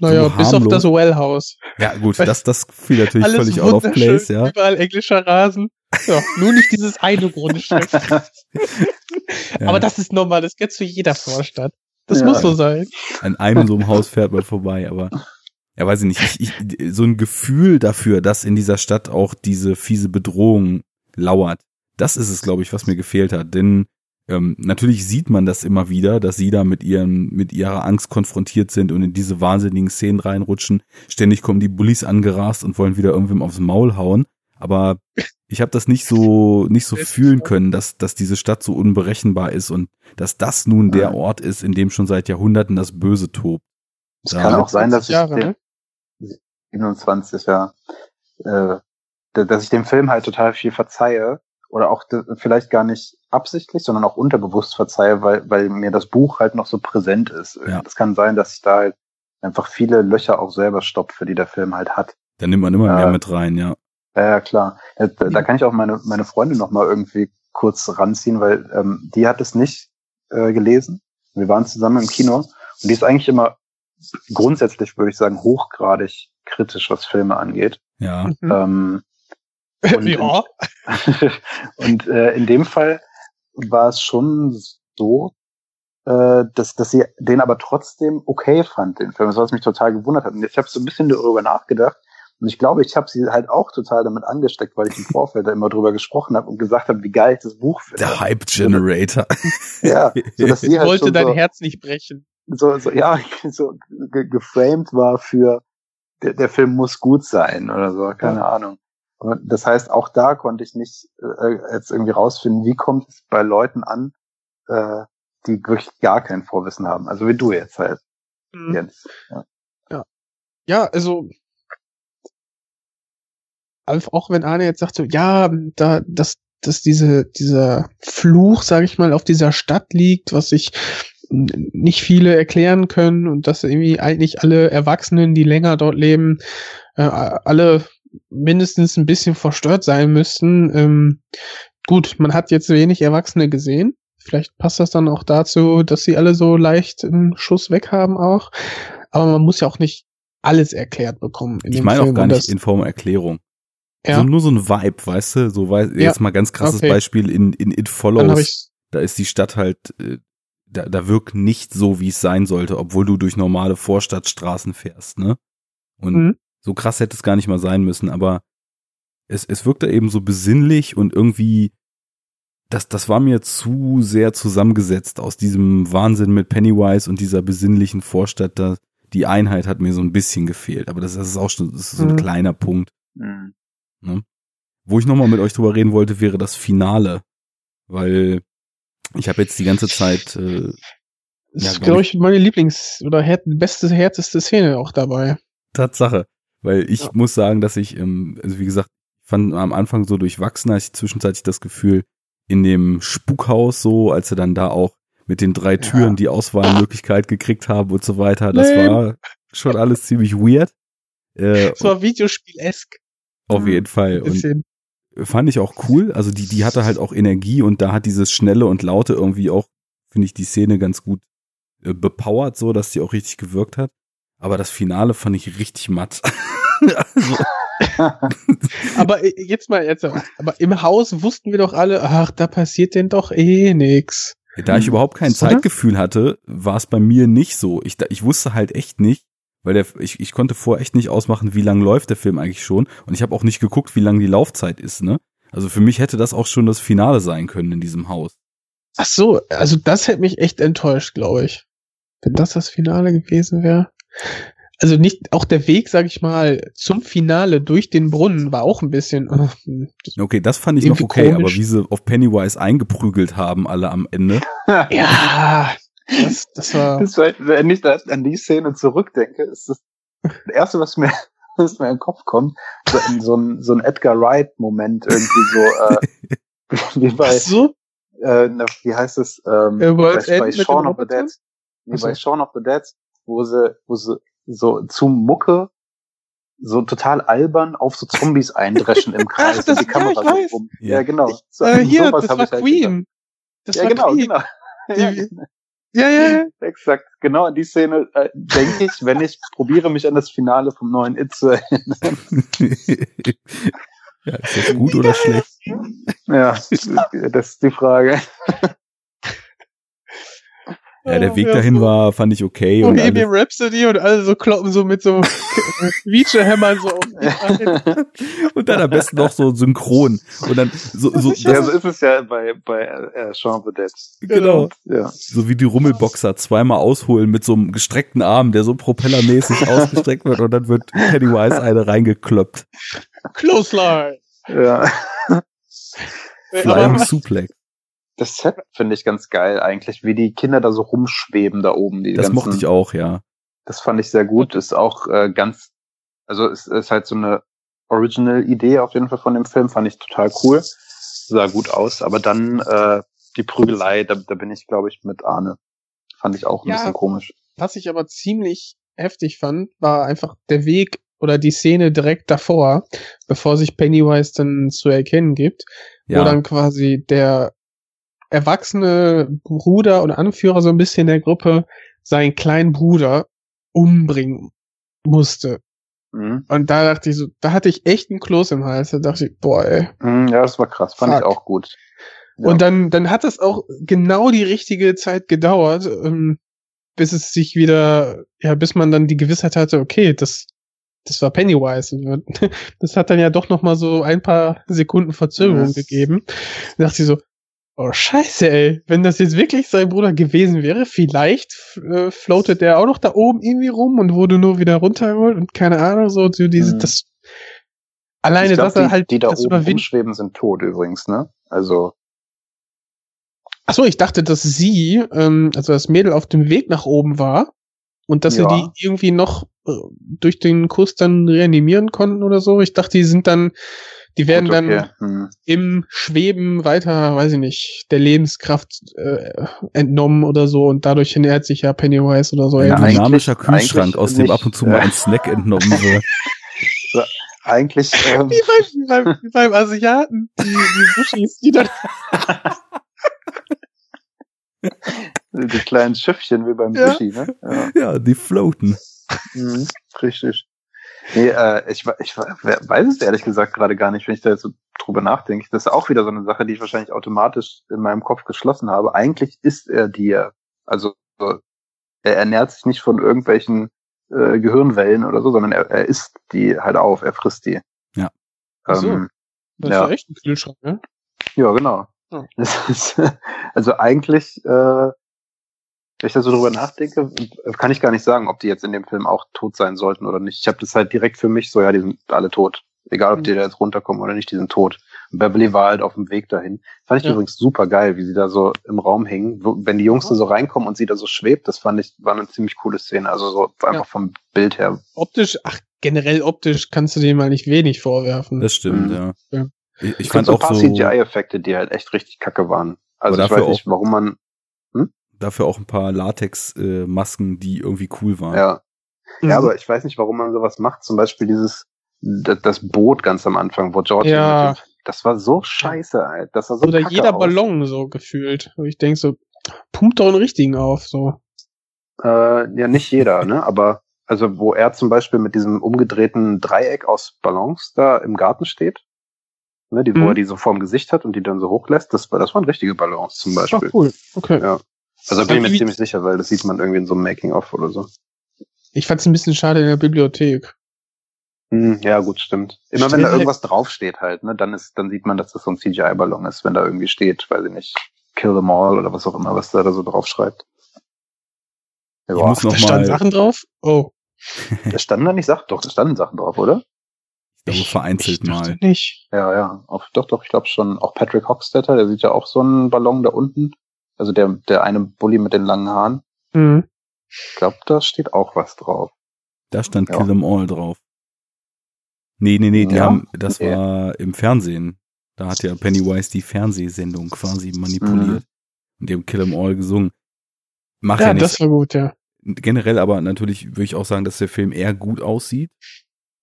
Naja, bis auf das Well-Haus. ja gut, das das fiel natürlich Alles völlig out of place, ja. überall englischer Rasen. Ja, nur nicht dieses eine Grundstück. Ja. Aber das ist normal, das geht zu jeder Vorstadt. Das Ja. muss so sein. An einem so einem Haus fährt man vorbei, aber ja, weiß ich nicht, ich, ich, so ein Gefühl dafür, dass in dieser Stadt auch diese fiese Bedrohung lauert, das ist es, glaube ich, was mir gefehlt hat. Denn ähm, natürlich sieht man das immer wieder, dass sie da mit ihren, mit ihrer Angst konfrontiert sind und in diese wahnsinnigen Szenen reinrutschen. Ständig kommen die Bullies angerast und wollen wieder irgendwem aufs Maul hauen. Aber ich habe das nicht so nicht so fühlen so. können, dass dass diese Stadt so unberechenbar ist und dass das nun der. Ort ist, in dem schon seit Jahrhunderten das Böse tobt. Es Ja. kann auch sein, dass ich 20 Jahre, dem, ne? 27, ja, äh, da- dass ich dem Film halt total viel verzeihe oder auch vielleicht gar nicht absichtlich, sondern auch unterbewusst verzeihe, weil, weil mir das Buch halt noch so präsent ist. Ja. Das kann sein, dass ich da halt einfach viele Löcher auch selber stopfe, die der Film halt hat. Da nimmt man immer Ja. mehr mit rein, ja. Ja, ja, klar. Da, da kann ich auch meine, meine Freundin noch mal irgendwie kurz ranziehen, weil ähm, die hat es nicht äh, gelesen. Wir waren zusammen im Kino und die ist eigentlich immer grundsätzlich, würde ich sagen, hochgradig kritisch, was Filme angeht. Ja. Mhm. Ähm, und ja. und äh, in dem Fall war es schon so, äh, dass, dass sie den aber trotzdem okay fand, den Film. Das was mich total gewundert hat. Und ich habe so ein bisschen darüber nachgedacht. Und ich glaube, ich habe sie halt auch total damit angesteckt, weil ich im Vorfeld da immer drüber gesprochen habe und gesagt habe, wie geil ich das Buch finde. Der Hype Generator. Ja, so dass sie halt wollte dein so, Herz nicht brechen. So, so, ja, so ge geframed war für der, der Film muss gut sein oder so, keine Ahnung. Aber das heißt, auch da konnte ich nicht äh, jetzt irgendwie rausfinden, wie kommt es bei Leuten an, äh, die wirklich gar kein Vorwissen haben. Also wie du jetzt halt, Mhm. Jens. Ja. Ja, also auch wenn Arne jetzt sagt so, ja, da, dass, dass diese, dieser Fluch, sage ich mal, auf dieser Stadt liegt, was sich nicht viele erklären können und dass irgendwie eigentlich alle Erwachsenen, die länger dort leben, äh, alle mindestens ein bisschen verstört sein müssten. Ähm, gut, man hat jetzt wenig Erwachsene gesehen. Vielleicht passt das dann auch dazu, dass sie alle so leicht einen Schuss weg haben auch. Aber man muss ja auch nicht alles erklärt bekommen. ich meine auch gar nicht in Form Erklärung. Ja. So nur so ein Vibe, weißt du? So weiß, ja. jetzt mal ganz krasses okay. Beispiel in, in It Follows. Da ist die Stadt halt, äh, da, da wirkt nicht so, wie es sein sollte, obwohl du durch normale Vorstadtstraßen fährst, ne? Und mhm. so krass hätte es gar nicht mal sein müssen, aber es, es wirkte eben so besinnlich und irgendwie, das, das war mir zu sehr zusammengesetzt aus diesem Wahnsinn mit Pennywise und dieser besinnlichen Vorstadt. Da, die Einheit hat mir so ein bisschen gefehlt, aber das, das ist auch schon das ist so ein mhm. kleiner Punkt. Mhm. Ne? Wo ich nochmal mit euch drüber reden wollte, wäre das Finale. Weil ich habe jetzt die ganze Zeit. Äh, das ja, ist, glaube ich, meine Lieblings- oder her beste, härteste Szene auch dabei. Tatsache. Weil ich ja. muss sagen, dass ich, ähm, also wie gesagt, fand am Anfang so durchwachsen, als ich zwischenzeitlich das Gefühl, in dem Spukhaus so, als sie dann da auch mit den drei Türen ja. die Auswahlmöglichkeit gekriegt haben und so weiter, das nee. war schon alles ziemlich weird. Äh, das war Videospiel-esk. Auf jeden Fall. Und fand ich auch cool. Also die, die hatte halt auch Energie und da hat dieses Schnelle und Laute irgendwie auch, finde ich, die Szene ganz gut äh, bepowert, so dass sie auch richtig gewirkt hat. Aber das Finale fand ich richtig matt. also, aber äh, jetzt mal, jetzt, aber im Haus wussten wir doch alle, ach, da passiert denn doch eh nix. Da ich überhaupt kein Zeitgefühl hatte, war es bei mir nicht so. Ich, ich wusste halt echt nicht, weil der, ich, ich konnte vorher echt nicht ausmachen, wie lang läuft der Film eigentlich schon. Und ich habe auch nicht geguckt, wie lang die Laufzeit ist, ne? Also für mich hätte das auch schon das Finale sein können in diesem Haus. Ach so, also das hätte mich echt enttäuscht, glaube ich. Wenn das das Finale gewesen wäre. Also nicht, auch der Weg, sag ich mal, zum Finale durch den Brunnen war auch ein bisschen. Oh, okay, das fand ich noch okay, komisch. aber wie sie auf Pennywise eingeprügelt haben, alle am Ende. ja, das, das war. Das war wenn ich da an die Szene zurückdenke, ist das das erste, was mir, was mir in den Kopf kommt, so, in so ein, so ein Edgar Wright-Moment irgendwie so, äh, wie bei, so? äh, wie heißt es, ähm, bei, bei Shaun of the Dead, wie bei Shaun of the Dead, wo sie, wo sie so zu Mucke so total albern auf so Zombies eindreschen im Kreis Ach, das, die Kamera ja, so rum. Ja, genau. So, äh, hier, das war halt Queen. Das ja, war genau, Queen. genau. ja, genau. Ja, ja, ja. Exakt. Genau an die Szene äh, denke ich, wenn ich probiere, mich an das Finale vom neuen It zu erinnern. ja, ist das gut oder schlecht? Ja, das ist die Frage. Ja, der Weg dahin war, fand ich okay. Und, und Bohemian Rhapsody und alle so kloppen so mit so Quietschehämmern so auf Und dann am besten noch so synchron. Und dann so, so, ja, so ist es ja bei, bei äh, of the Dead. Genau. Ja. So wie die Rummelboxer zweimal ausholen mit so einem gestreckten Arm, der so propellermäßig ausgestreckt wird und dann wird Pennywise eine reingekloppt. Close line. Ja. Flying Suplex das Set finde ich ganz geil eigentlich, wie die Kinder da so rumschweben da oben. das ganzen, mochte ich auch, ja. Das fand ich sehr gut. Ist auch äh, ganz, also ist, ist halt so eine Original-Idee auf jeden Fall von dem Film, fand ich total cool. Sah gut aus, aber dann äh, die Prügelei, da, da bin ich, glaube ich, mit Arne. Fand ich auch ein ja, bisschen komisch. Was ich aber ziemlich heftig fand, war einfach der Weg oder die Szene direkt davor, bevor sich Pennywise dann zu erkennen gibt, ja. wo dann quasi der erwachsene Bruder und Anführer so ein bisschen der Gruppe seinen kleinen Bruder umbringen musste. Mhm. Und da dachte ich so, da hatte ich echt einen Kloß im Hals. Da dachte ich, boah, ey. Mhm, ja, das war krass. Fand fuck. ich auch gut. Ja. Und dann, dann hat es auch genau die richtige Zeit gedauert, ähm, bis es sich wieder, ja, bis man dann die Gewissheit hatte, okay, das, das war Pennywise. Das hat dann ja doch noch mal so ein paar Sekunden Verzögerung yes. gegeben. Da dachte ich so, Oh, scheiße, ey. Wenn das jetzt wirklich sein Bruder gewesen wäre, vielleicht äh, floatet der auch noch da oben irgendwie rum und wurde nur wieder runtergeholt und keine Ahnung, so, so diese, mhm. das, alleine, glaub, dass er halt, die da oben rumschweben, sind tot übrigens, ne? Also. Ach so, ich dachte, dass sie, ähm, also das Mädel auf dem Weg nach oben war und dass ja. er die irgendwie noch äh, durch den Kuss dann reanimieren konnten oder so. Ich dachte, die sind dann, die werden Gut, okay. dann Hm. im Schweben weiter, weiß ich nicht, der Lebenskraft äh, entnommen oder so und dadurch ernährt sich ja Pennywise oder so. Ein dynamischer Kühlschrank, aus dem nicht. ab und zu mal ein Snack entnommen wird. Eigentlich, ähm, wie, beim, wie, beim, wie beim Asiaten, die, die Buschis, die dann die kleinen Schiffchen wie beim Ja. Sushi, ne? Ja. Ja, die floaten. Mhm, richtig. Nee, äh, ich, ich we- we- weiß es ehrlich gesagt gerade gar nicht, wenn ich da jetzt so drüber nachdenke. Das ist auch wieder so eine Sache, die ich wahrscheinlich automatisch in meinem Kopf geschlossen habe. Eigentlich ist er dir, also so, er ernährt sich nicht von irgendwelchen äh, Gehirnwellen oder so, sondern er, er isst die halt auf, er frisst die. Ja. Ach so. Ähm, Das ist ja echt ein Kühlschrank, ne? ja, genau. Das ist, also eigentlich, äh, wenn ich da so drüber nachdenke, kann ich gar nicht sagen, ob die jetzt in dem Film auch tot sein sollten oder nicht. Ich habe das halt direkt für mich so, ja, die sind alle tot. Egal, ob die da jetzt runterkommen oder nicht, die sind tot. Und Beverly war halt auf dem Weg dahin. Fand ich Ja. übrigens super geil, wie sie da so im Raum hängen. Wenn die Jungs da so reinkommen und sie da so schwebt, das fand ich, war eine ziemlich coole Szene. Also so einfach Ja. vom Bild her. Optisch, ach, generell optisch kannst du dem mal nicht wenig vorwerfen. Das stimmt, Mhm. ja. Ja. Ich, ich fand so ein auch paar so CGI-Effekte, die halt echt richtig kacke waren. Also ich weiß nicht, warum man, dafür auch ein paar Latex-Masken, die irgendwie cool waren. ja, Mhm. Ja, aber ich weiß nicht, warum man sowas macht. Zum Beispiel dieses, das, Boot ganz am Anfang, wo George, Ja. mit das war so scheiße, Alter. Das war so Oder kacke jeder aus. Ballon so gefühlt. Wo ich denk so, pumpt doch einen richtigen auf, so. Äh, ja, nicht jeder, ne, aber, also, wo er zum Beispiel mit diesem umgedrehten Dreieck aus Ballons da im Garten steht, ne, die, wo Mhm. er die so vorm Gesicht hat und die dann so hochlässt, das war, das waren richtige Ballons zum Ach, Beispiel. cool. Okay. Ja. Also, bin ich mir ziemlich sicher, weil das sieht man irgendwie in so einem Making-of oder so. Ich fand's ein bisschen schade in der Bibliothek. Hm, ja, gut, stimmt. Immer wenn da irgendwas draufsteht halt, ne, dann ist, dann sieht man, dass das so ein CGI-Ballon ist, wenn da irgendwie steht, weiß ich nicht, kill them all oder was auch immer, was da, da so draufschreibt. Ja, muss Da standen Sachen drauf? Oh. da standen da nicht Sachen, doch, da standen Sachen drauf, oder? ich glaube, vereinzelt ich mal. nicht. Ja, ja, auch, doch, doch, ich glaube schon. Auch Patrick Hockstetter, der sieht ja auch so einen Ballon da unten. Also der, der eine Bully mit den langen Haaren. Mhm. Ich glaube, da steht auch was drauf. Da stand Ja. Kill Them All drauf. Nee, nee, nee, die Ja? haben, das Okay. war im Fernsehen. Da hat ja Pennywise die Fernsehsendung quasi manipuliert. Und die haben Kill Them All gesungen. Macht ja, Ja, nichts. das war gut, ja. Generell aber natürlich würde ich auch sagen, dass der Film eher gut aussieht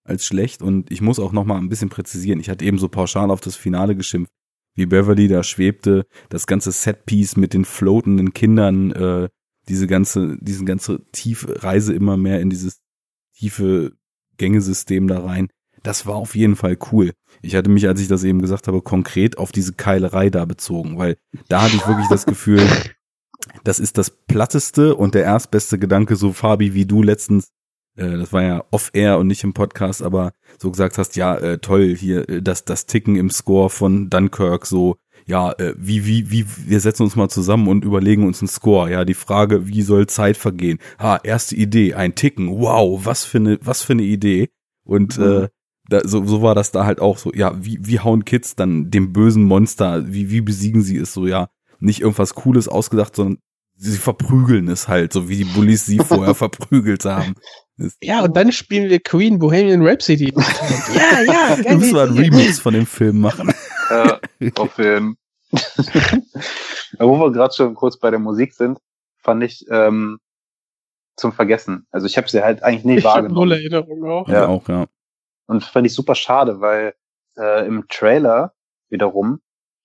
als schlecht. Und ich muss auch noch mal ein bisschen präzisieren. Ich hatte eben so pauschal auf das Finale geschimpft, wie Beverly da schwebte, das ganze Setpiece mit den floatenden Kindern, äh, diese ganze, diese ganze tiefe Reise immer mehr in dieses tiefe Gängesystem da rein. Das war auf jeden Fall cool. Ich hatte mich, als ich das eben gesagt habe, konkret auf diese Keilerei da bezogen, weil da hatte ich wirklich das Gefühl, das ist das platteste und der erstbeste Gedanke, so Fabi, wie du letztens, äh, das war ja off-air und nicht im Podcast, aber so gesagt hast, ja, äh, toll, hier, äh, das, das Ticken im Score von Dunkirk, so, ja, äh, wie, wie, wie, wir setzen uns mal zusammen und überlegen uns einen Score. Ja, die Frage, wie soll Zeit vergehen? Ah, erste Idee, ein Ticken, wow, was für eine, was für eine Idee. Und Mhm. äh, da, so, so war das da halt auch so, ja, wie, wie hauen Kids dann dem bösen Monster, wie, wie besiegen sie es so, ja, nicht irgendwas Cooles ausgedacht, sondern sie verprügeln es halt, so wie die Bullies sie vorher verprügelt haben. Ja, und dann spielen wir Queen Bohemian Rhapsody. ja, ja, du musst mal ein Remix von dem Film machen. Ja, auf jeden Ja, Wo wir gerade schon kurz bei der Musik sind, fand ich ähm, zum Vergessen. Also ich habe sie halt eigentlich nie Ich habe null wahrgenommen. Erinnerung auch. Ja. auch, ja. Und fand ich super schade, weil äh, im Trailer wiederum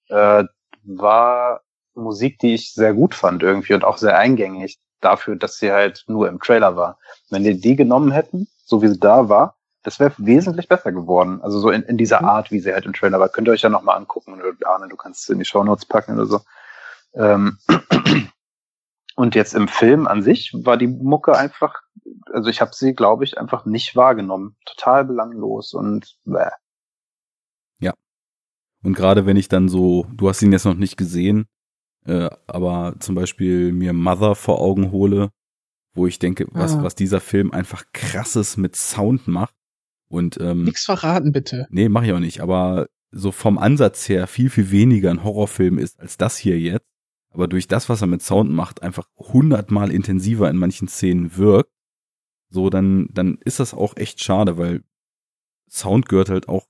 äh, war Musik, die ich sehr gut fand irgendwie und auch sehr eingängig dafür, dass sie halt nur im Trailer war. Wenn die die genommen hätten, so wie sie da war, das wäre wesentlich besser geworden. Also so in, in dieser Mhm. Art, wie sie halt im Trailer war. Könnt ihr euch ja nochmal angucken. Oder Arne, du kannst es in die Shownotes packen oder so. Ähm, und jetzt im Film an sich war die Mucke einfach, also ich habe sie, glaube ich, einfach nicht wahrgenommen. Total belanglos und bäh. Und gerade wenn ich dann so, du hast ihn jetzt noch nicht gesehen, äh, aber zum Beispiel mir Mother vor Augen hole, wo ich denke, was, Ah. was dieser Film einfach krasses mit Sound macht. Und ähm, Nix verraten, bitte. Nee, mache ich auch nicht, aber so vom Ansatz her viel, viel weniger ein Horrorfilm ist als das hier jetzt. Aber durch das, was er mit Sound macht, einfach hundertmal intensiver in manchen Szenen wirkt. so, dann, dann ist das auch echt schade, weil Sound gehört halt auch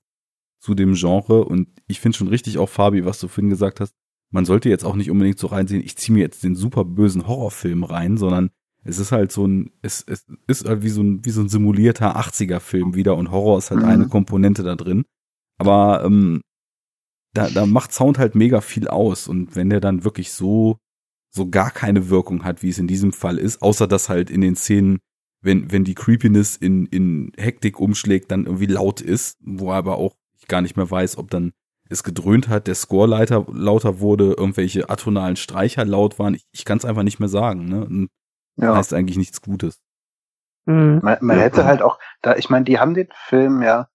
zu dem Genre und ich finde schon richtig auch, Fabi, was du vorhin gesagt hast, man sollte jetzt auch nicht unbedingt so reinsehen, ich ziehe mir jetzt den super bösen Horrorfilm rein, sondern es ist halt so ein, es, es ist halt wie so ein, wie so ein simulierter 80er-Film wieder und Horror ist halt mhm. eine Komponente da drin. Aber ähm, da, da macht Sound halt mega viel aus und wenn der dann wirklich so, so gar keine Wirkung hat, wie es in diesem Fall ist, außer dass halt in den Szenen, wenn, wenn die Creepiness in, in Hektik umschlägt, dann irgendwie laut ist, wo aber auch ich gar nicht mehr weiß, ob dann es gedröhnt hat, der Scoreleiter lauter wurde, irgendwelche atonalen Streicher laut waren. Ich, ich kann es einfach nicht mehr sagen. Ne? Und ja. heißt eigentlich nichts Gutes. Mhm. Man, man hätte halt auch, da, ich meine, die haben den Film ja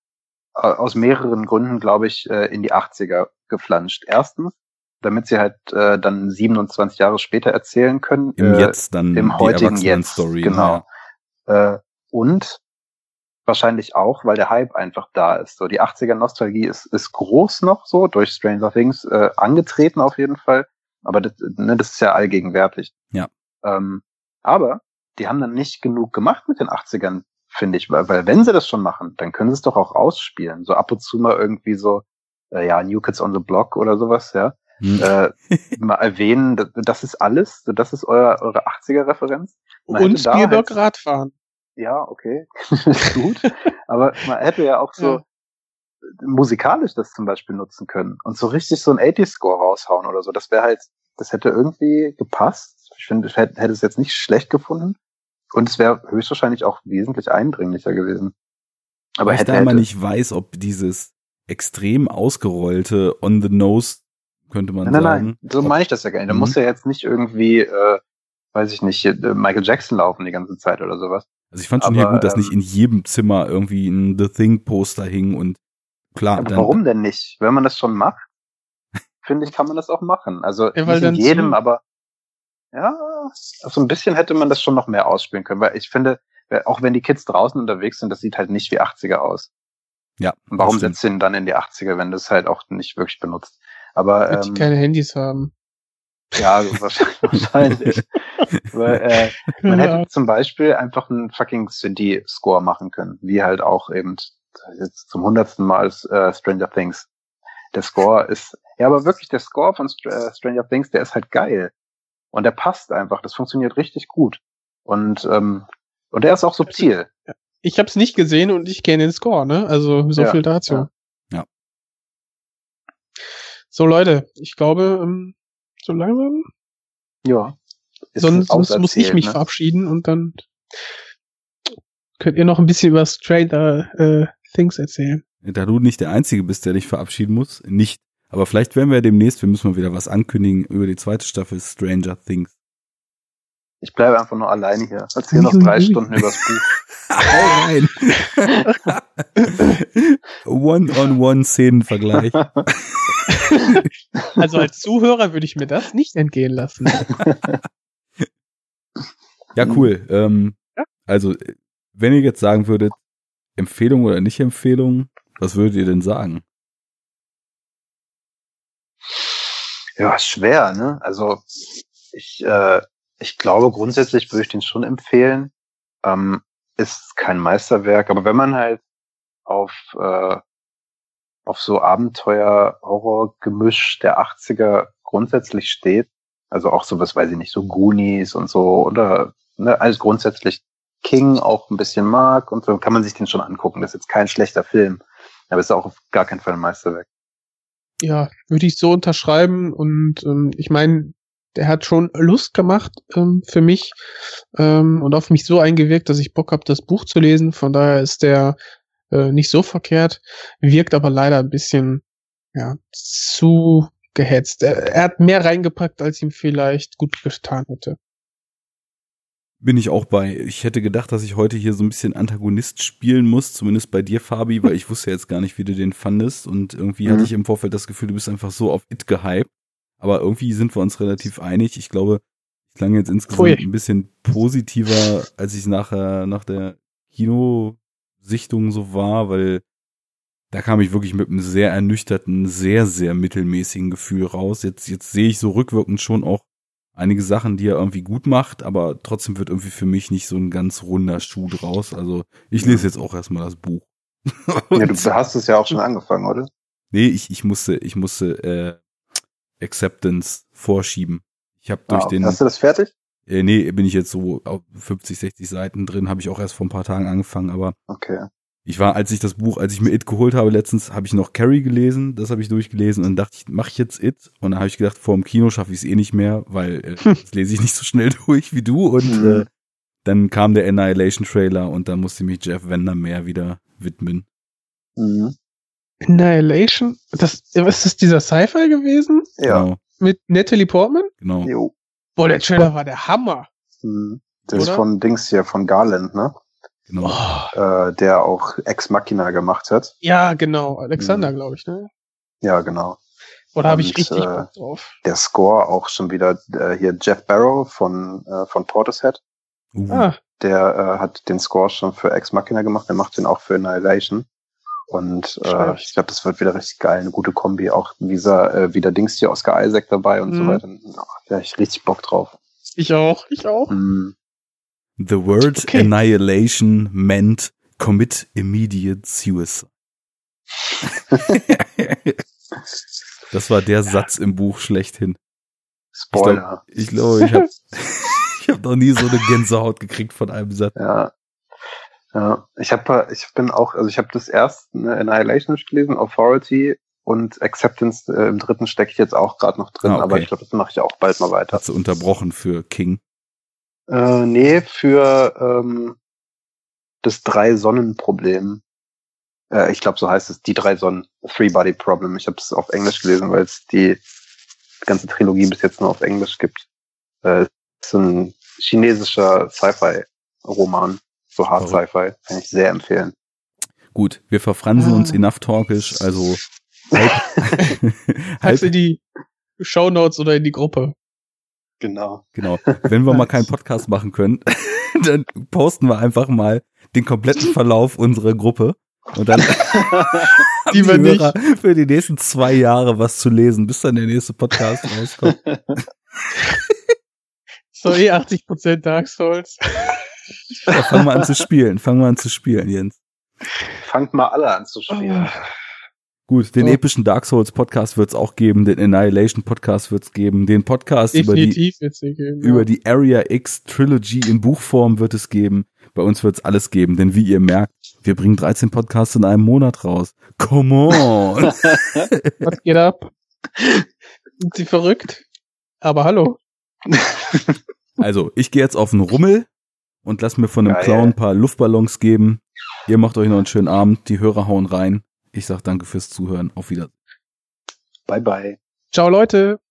aus mehreren Gründen, glaube ich, äh, in die 80er geflanscht. Erstens, damit sie halt äh, dann 27 Jahre später erzählen können. Im äh, Jetzt dann im heutigen Jetzt. Story, genau. Ja. Äh, und wahrscheinlich auch, weil der Hype einfach da ist. So die 80er Nostalgie ist, ist groß noch so durch Stranger Things äh, angetreten auf jeden Fall, aber das, ne, das ist ja allgegenwärtig. Ja. Ähm, aber die haben dann nicht genug gemacht mit den 80ern, finde ich, weil, weil wenn sie das schon machen, dann können sie es doch auch ausspielen. So ab und zu mal irgendwie so, äh, ja, New Kids on the Block oder sowas, ja. Hm. Äh, mal erwähnen, das, das ist alles, das ist euer, eure 80er-Referenz. Und Spielberg halt, Radfahren ja, okay, gut. Aber man hätte ja auch so ja. musikalisch das zum Beispiel nutzen können und so richtig so ein 80-Score raushauen oder so. Das wäre halt, das hätte irgendwie gepasst. Ich finde, ich hätte, hätte es jetzt nicht schlecht gefunden. Und es wäre höchstwahrscheinlich auch wesentlich eindringlicher gewesen. Aber Weil hätte, ich da immer nicht weiß, ob dieses extrem ausgerollte on the nose könnte man nein, sagen. Nein, nein, so meine ich das ja gar nicht. Da mhm. muss ja jetzt nicht irgendwie, äh, weiß ich nicht, äh, Michael Jackson laufen die ganze Zeit oder sowas. Also ich fand schon aber, hier gut, dass ähm, nicht in jedem Zimmer irgendwie ein The Thing Poster hing und klar. Aber dann, warum denn nicht? Wenn man das schon macht, finde ich, kann man das auch machen. Also ja, nicht in jedem, so aber ja, so ein bisschen hätte man das schon noch mehr ausspielen können, weil ich finde, auch wenn die Kids draußen unterwegs sind, das sieht halt nicht wie 80er aus. Ja. Und warum setzt du ihn dann in die 80er, wenn du es halt auch nicht wirklich benutzt? Aber Weil ähm, die keine Handys haben. Ja, wahrscheinlich. Weil, äh, man ja. hätte zum Beispiel einfach einen fucking Cindy-Score machen können, wie halt auch eben jetzt zum hundertsten Mal äh, Stranger Things. Der Score ist, ja, aber wirklich der Score von Str äh, Stranger Things, der ist halt geil. Und der passt einfach, das funktioniert richtig gut. Und, ähm, und der ist auch subtil. Ich habe es nicht gesehen und ich kenne den Score, ne? Also so ja, viel dazu. Ja. ja. So Leute, ich glaube, ähm, so langsam. Ja. Sonst, sonst muss ich mich ne? verabschieden und dann könnt ihr noch ein bisschen über Stranger äh, Things erzählen. Da du nicht der Einzige bist, der dich verabschieden muss, nicht. Aber vielleicht werden wir demnächst, wir müssen mal wieder was ankündigen über die zweite Staffel Stranger Things. Ich bleibe einfach nur alleine hier. Erzähl noch drei Stunden übers Buch. Nein. One-on-one-Szenenvergleich. Also als Zuhörer würde ich mir das nicht entgehen lassen. Ja, cool. Ähm, ja? Also, wenn ihr jetzt sagen würdet, Empfehlung oder nicht Empfehlung, was würdet ihr denn sagen? Ja, schwer, ne? Also ich, äh, ich glaube, grundsätzlich würde ich den schon empfehlen. Ähm, ist kein Meisterwerk, aber wenn man halt auf, äh, auf so Abenteuer-Horror-Gemisch der 80er grundsätzlich steht, also auch sowas, weiß ich nicht, so Goonies und so, oder ne, alles grundsätzlich King auch ein bisschen mag und so kann man sich den schon angucken. Das ist jetzt kein schlechter Film, aber ist auch auf gar keinen Fall ein Meisterwerk. Ja, würde ich so unterschreiben und ähm, ich meine, der hat schon Lust gemacht ähm, für mich ähm, und auf mich so eingewirkt, dass ich Bock habe, das Buch zu lesen. Von daher ist der äh, nicht so verkehrt, wirkt aber leider ein bisschen ja zu gehetzt. Er, er hat mehr reingepackt, als ihm vielleicht gut getan hätte. Bin ich auch bei. Ich hätte gedacht, dass ich heute hier so ein bisschen Antagonist spielen muss, zumindest bei dir, Fabi, weil ich wusste jetzt gar nicht, wie du den fandest. Und irgendwie mhm. hatte ich im Vorfeld das Gefühl, du bist einfach so auf It gehypt. Aber irgendwie sind wir uns relativ einig. Ich glaube, ich klang jetzt insgesamt Ui. ein bisschen positiver, als ich nachher nach der Kinosichtung so war, weil da kam ich wirklich mit einem sehr ernüchterten, sehr, sehr mittelmäßigen Gefühl raus. Jetzt, jetzt sehe ich so rückwirkend schon auch einige Sachen, die er irgendwie gut macht, aber trotzdem wird irgendwie für mich nicht so ein ganz runder Schuh draus. Also ich lese jetzt auch erstmal das Buch. Ja, du hast es ja auch schon angefangen, oder? nee, ich, ich musste, ich musste äh, Acceptance vorschieben. Ich habe durch Ah, den Hast du das fertig? Äh, nee, bin ich jetzt so auf 50, 60 Seiten drin, habe ich auch erst vor ein paar Tagen angefangen, aber Okay. ich war, als ich das Buch, als ich mir It geholt habe letztens, habe ich noch Carrie gelesen, das habe ich durchgelesen und dachte ich, mache ich jetzt It? Und dann habe ich gedacht, vor dem Kino schaffe ich es eh nicht mehr, weil äh, das lese ich nicht so schnell durch wie du und Mhm. äh, dann kam der Annihilation Trailer und dann musste mich Jeff Wender mehr wieder widmen. Mhm. Annihilation? Das, ist das dieser Sci-Fi gewesen? Ja. Genau, Mit Natalie Portman? genau. Jo. Boah, der Trailer war der Hammer. Mhm. Das ist Oder? von Dings hier, von Garland, ne? genau. Oh, Äh, der auch Ex Machina gemacht hat. ja, genau. Alexander, Mhm. glaube ich, ne? Ja, genau. Oder habe ich richtig äh, Bock drauf? Der Score auch schon wieder äh, hier Jeff Barrow von, äh, von Portishead. Uh, Ah, Der äh, hat den Score schon für Ex Machina gemacht, der macht den auch für Annihilation. Und äh, ich glaube, das wird wieder richtig geil, eine gute Kombi. Auch dieser, äh, wieder Dings hier, Oscar Isaac dabei und so Mhm. weiter. Oh, da hab ich richtig Bock drauf. ich auch, ich auch. Mhm. The word Okay. annihilation meant commit immediate suicide. das war der Satz im Buch schlechthin. Spoiler. Ich glaube, ich habe ich hab noch nie so eine Gänsehaut gekriegt von einem Satz. Ja. Ja, ich habe ich bin auch, also ich habe das erste ne, Annihilation gelesen, Authority und Acceptance äh, im dritten stecke ich jetzt auch gerade noch drin, Ah, okay. aber ich glaube, das mache ich auch bald mal weiter. Hat sie unterbrochen für King. Äh, nee, für ähm, das Drei-Sonnen-Problem. Äh, ich glaube, so heißt es, die drei Sonnen, Three-Body-Problem. Ich habe es auf Englisch gelesen, weil es die ganze Trilogie bis jetzt nur auf Englisch gibt. Äh, ist ein chinesischer Sci-Fi-Roman, so Hard. Sci-Fi, kann ich sehr empfehlen. Gut, wir verfransen Ah. uns enough talkisch, also halb, Pack's halb, in die Shownotes oder in die Gruppe. Genau. genau. Wenn wir mal keinen Podcast machen können, dann posten wir einfach mal den kompletten Verlauf unserer Gruppe und dann haben Die wir nicht. Hörer für die nächsten zwei Jahre was zu lesen, bis dann der nächste Podcast rauskommt. So eh 80% Dark Souls. Ja, fangen wir an zu spielen, fangen wir an zu spielen, Jens. Fangt mal alle an zu spielen. Gut, den So. epischen Dark Souls Podcast wird's auch geben, den Annihilation Podcast wird's geben, den Podcast über die geben. über die Area X Trilogy in Buchform wird es geben. Bei uns wird's alles geben, denn wie ihr merkt, wir bringen 13 Podcasts in einem Monat raus. Come on! Was geht ab? Sind sie verrückt? Aber hallo. also, ich gehe jetzt auf den Rummel und lass mir von einem Geil. Clown ein paar Luftballons geben. Ihr macht euch noch einen schönen Abend, die Hörer hauen rein. Ich sag danke fürs Zuhören. Auf Wiedersehen. bye bye. Ciao Leute.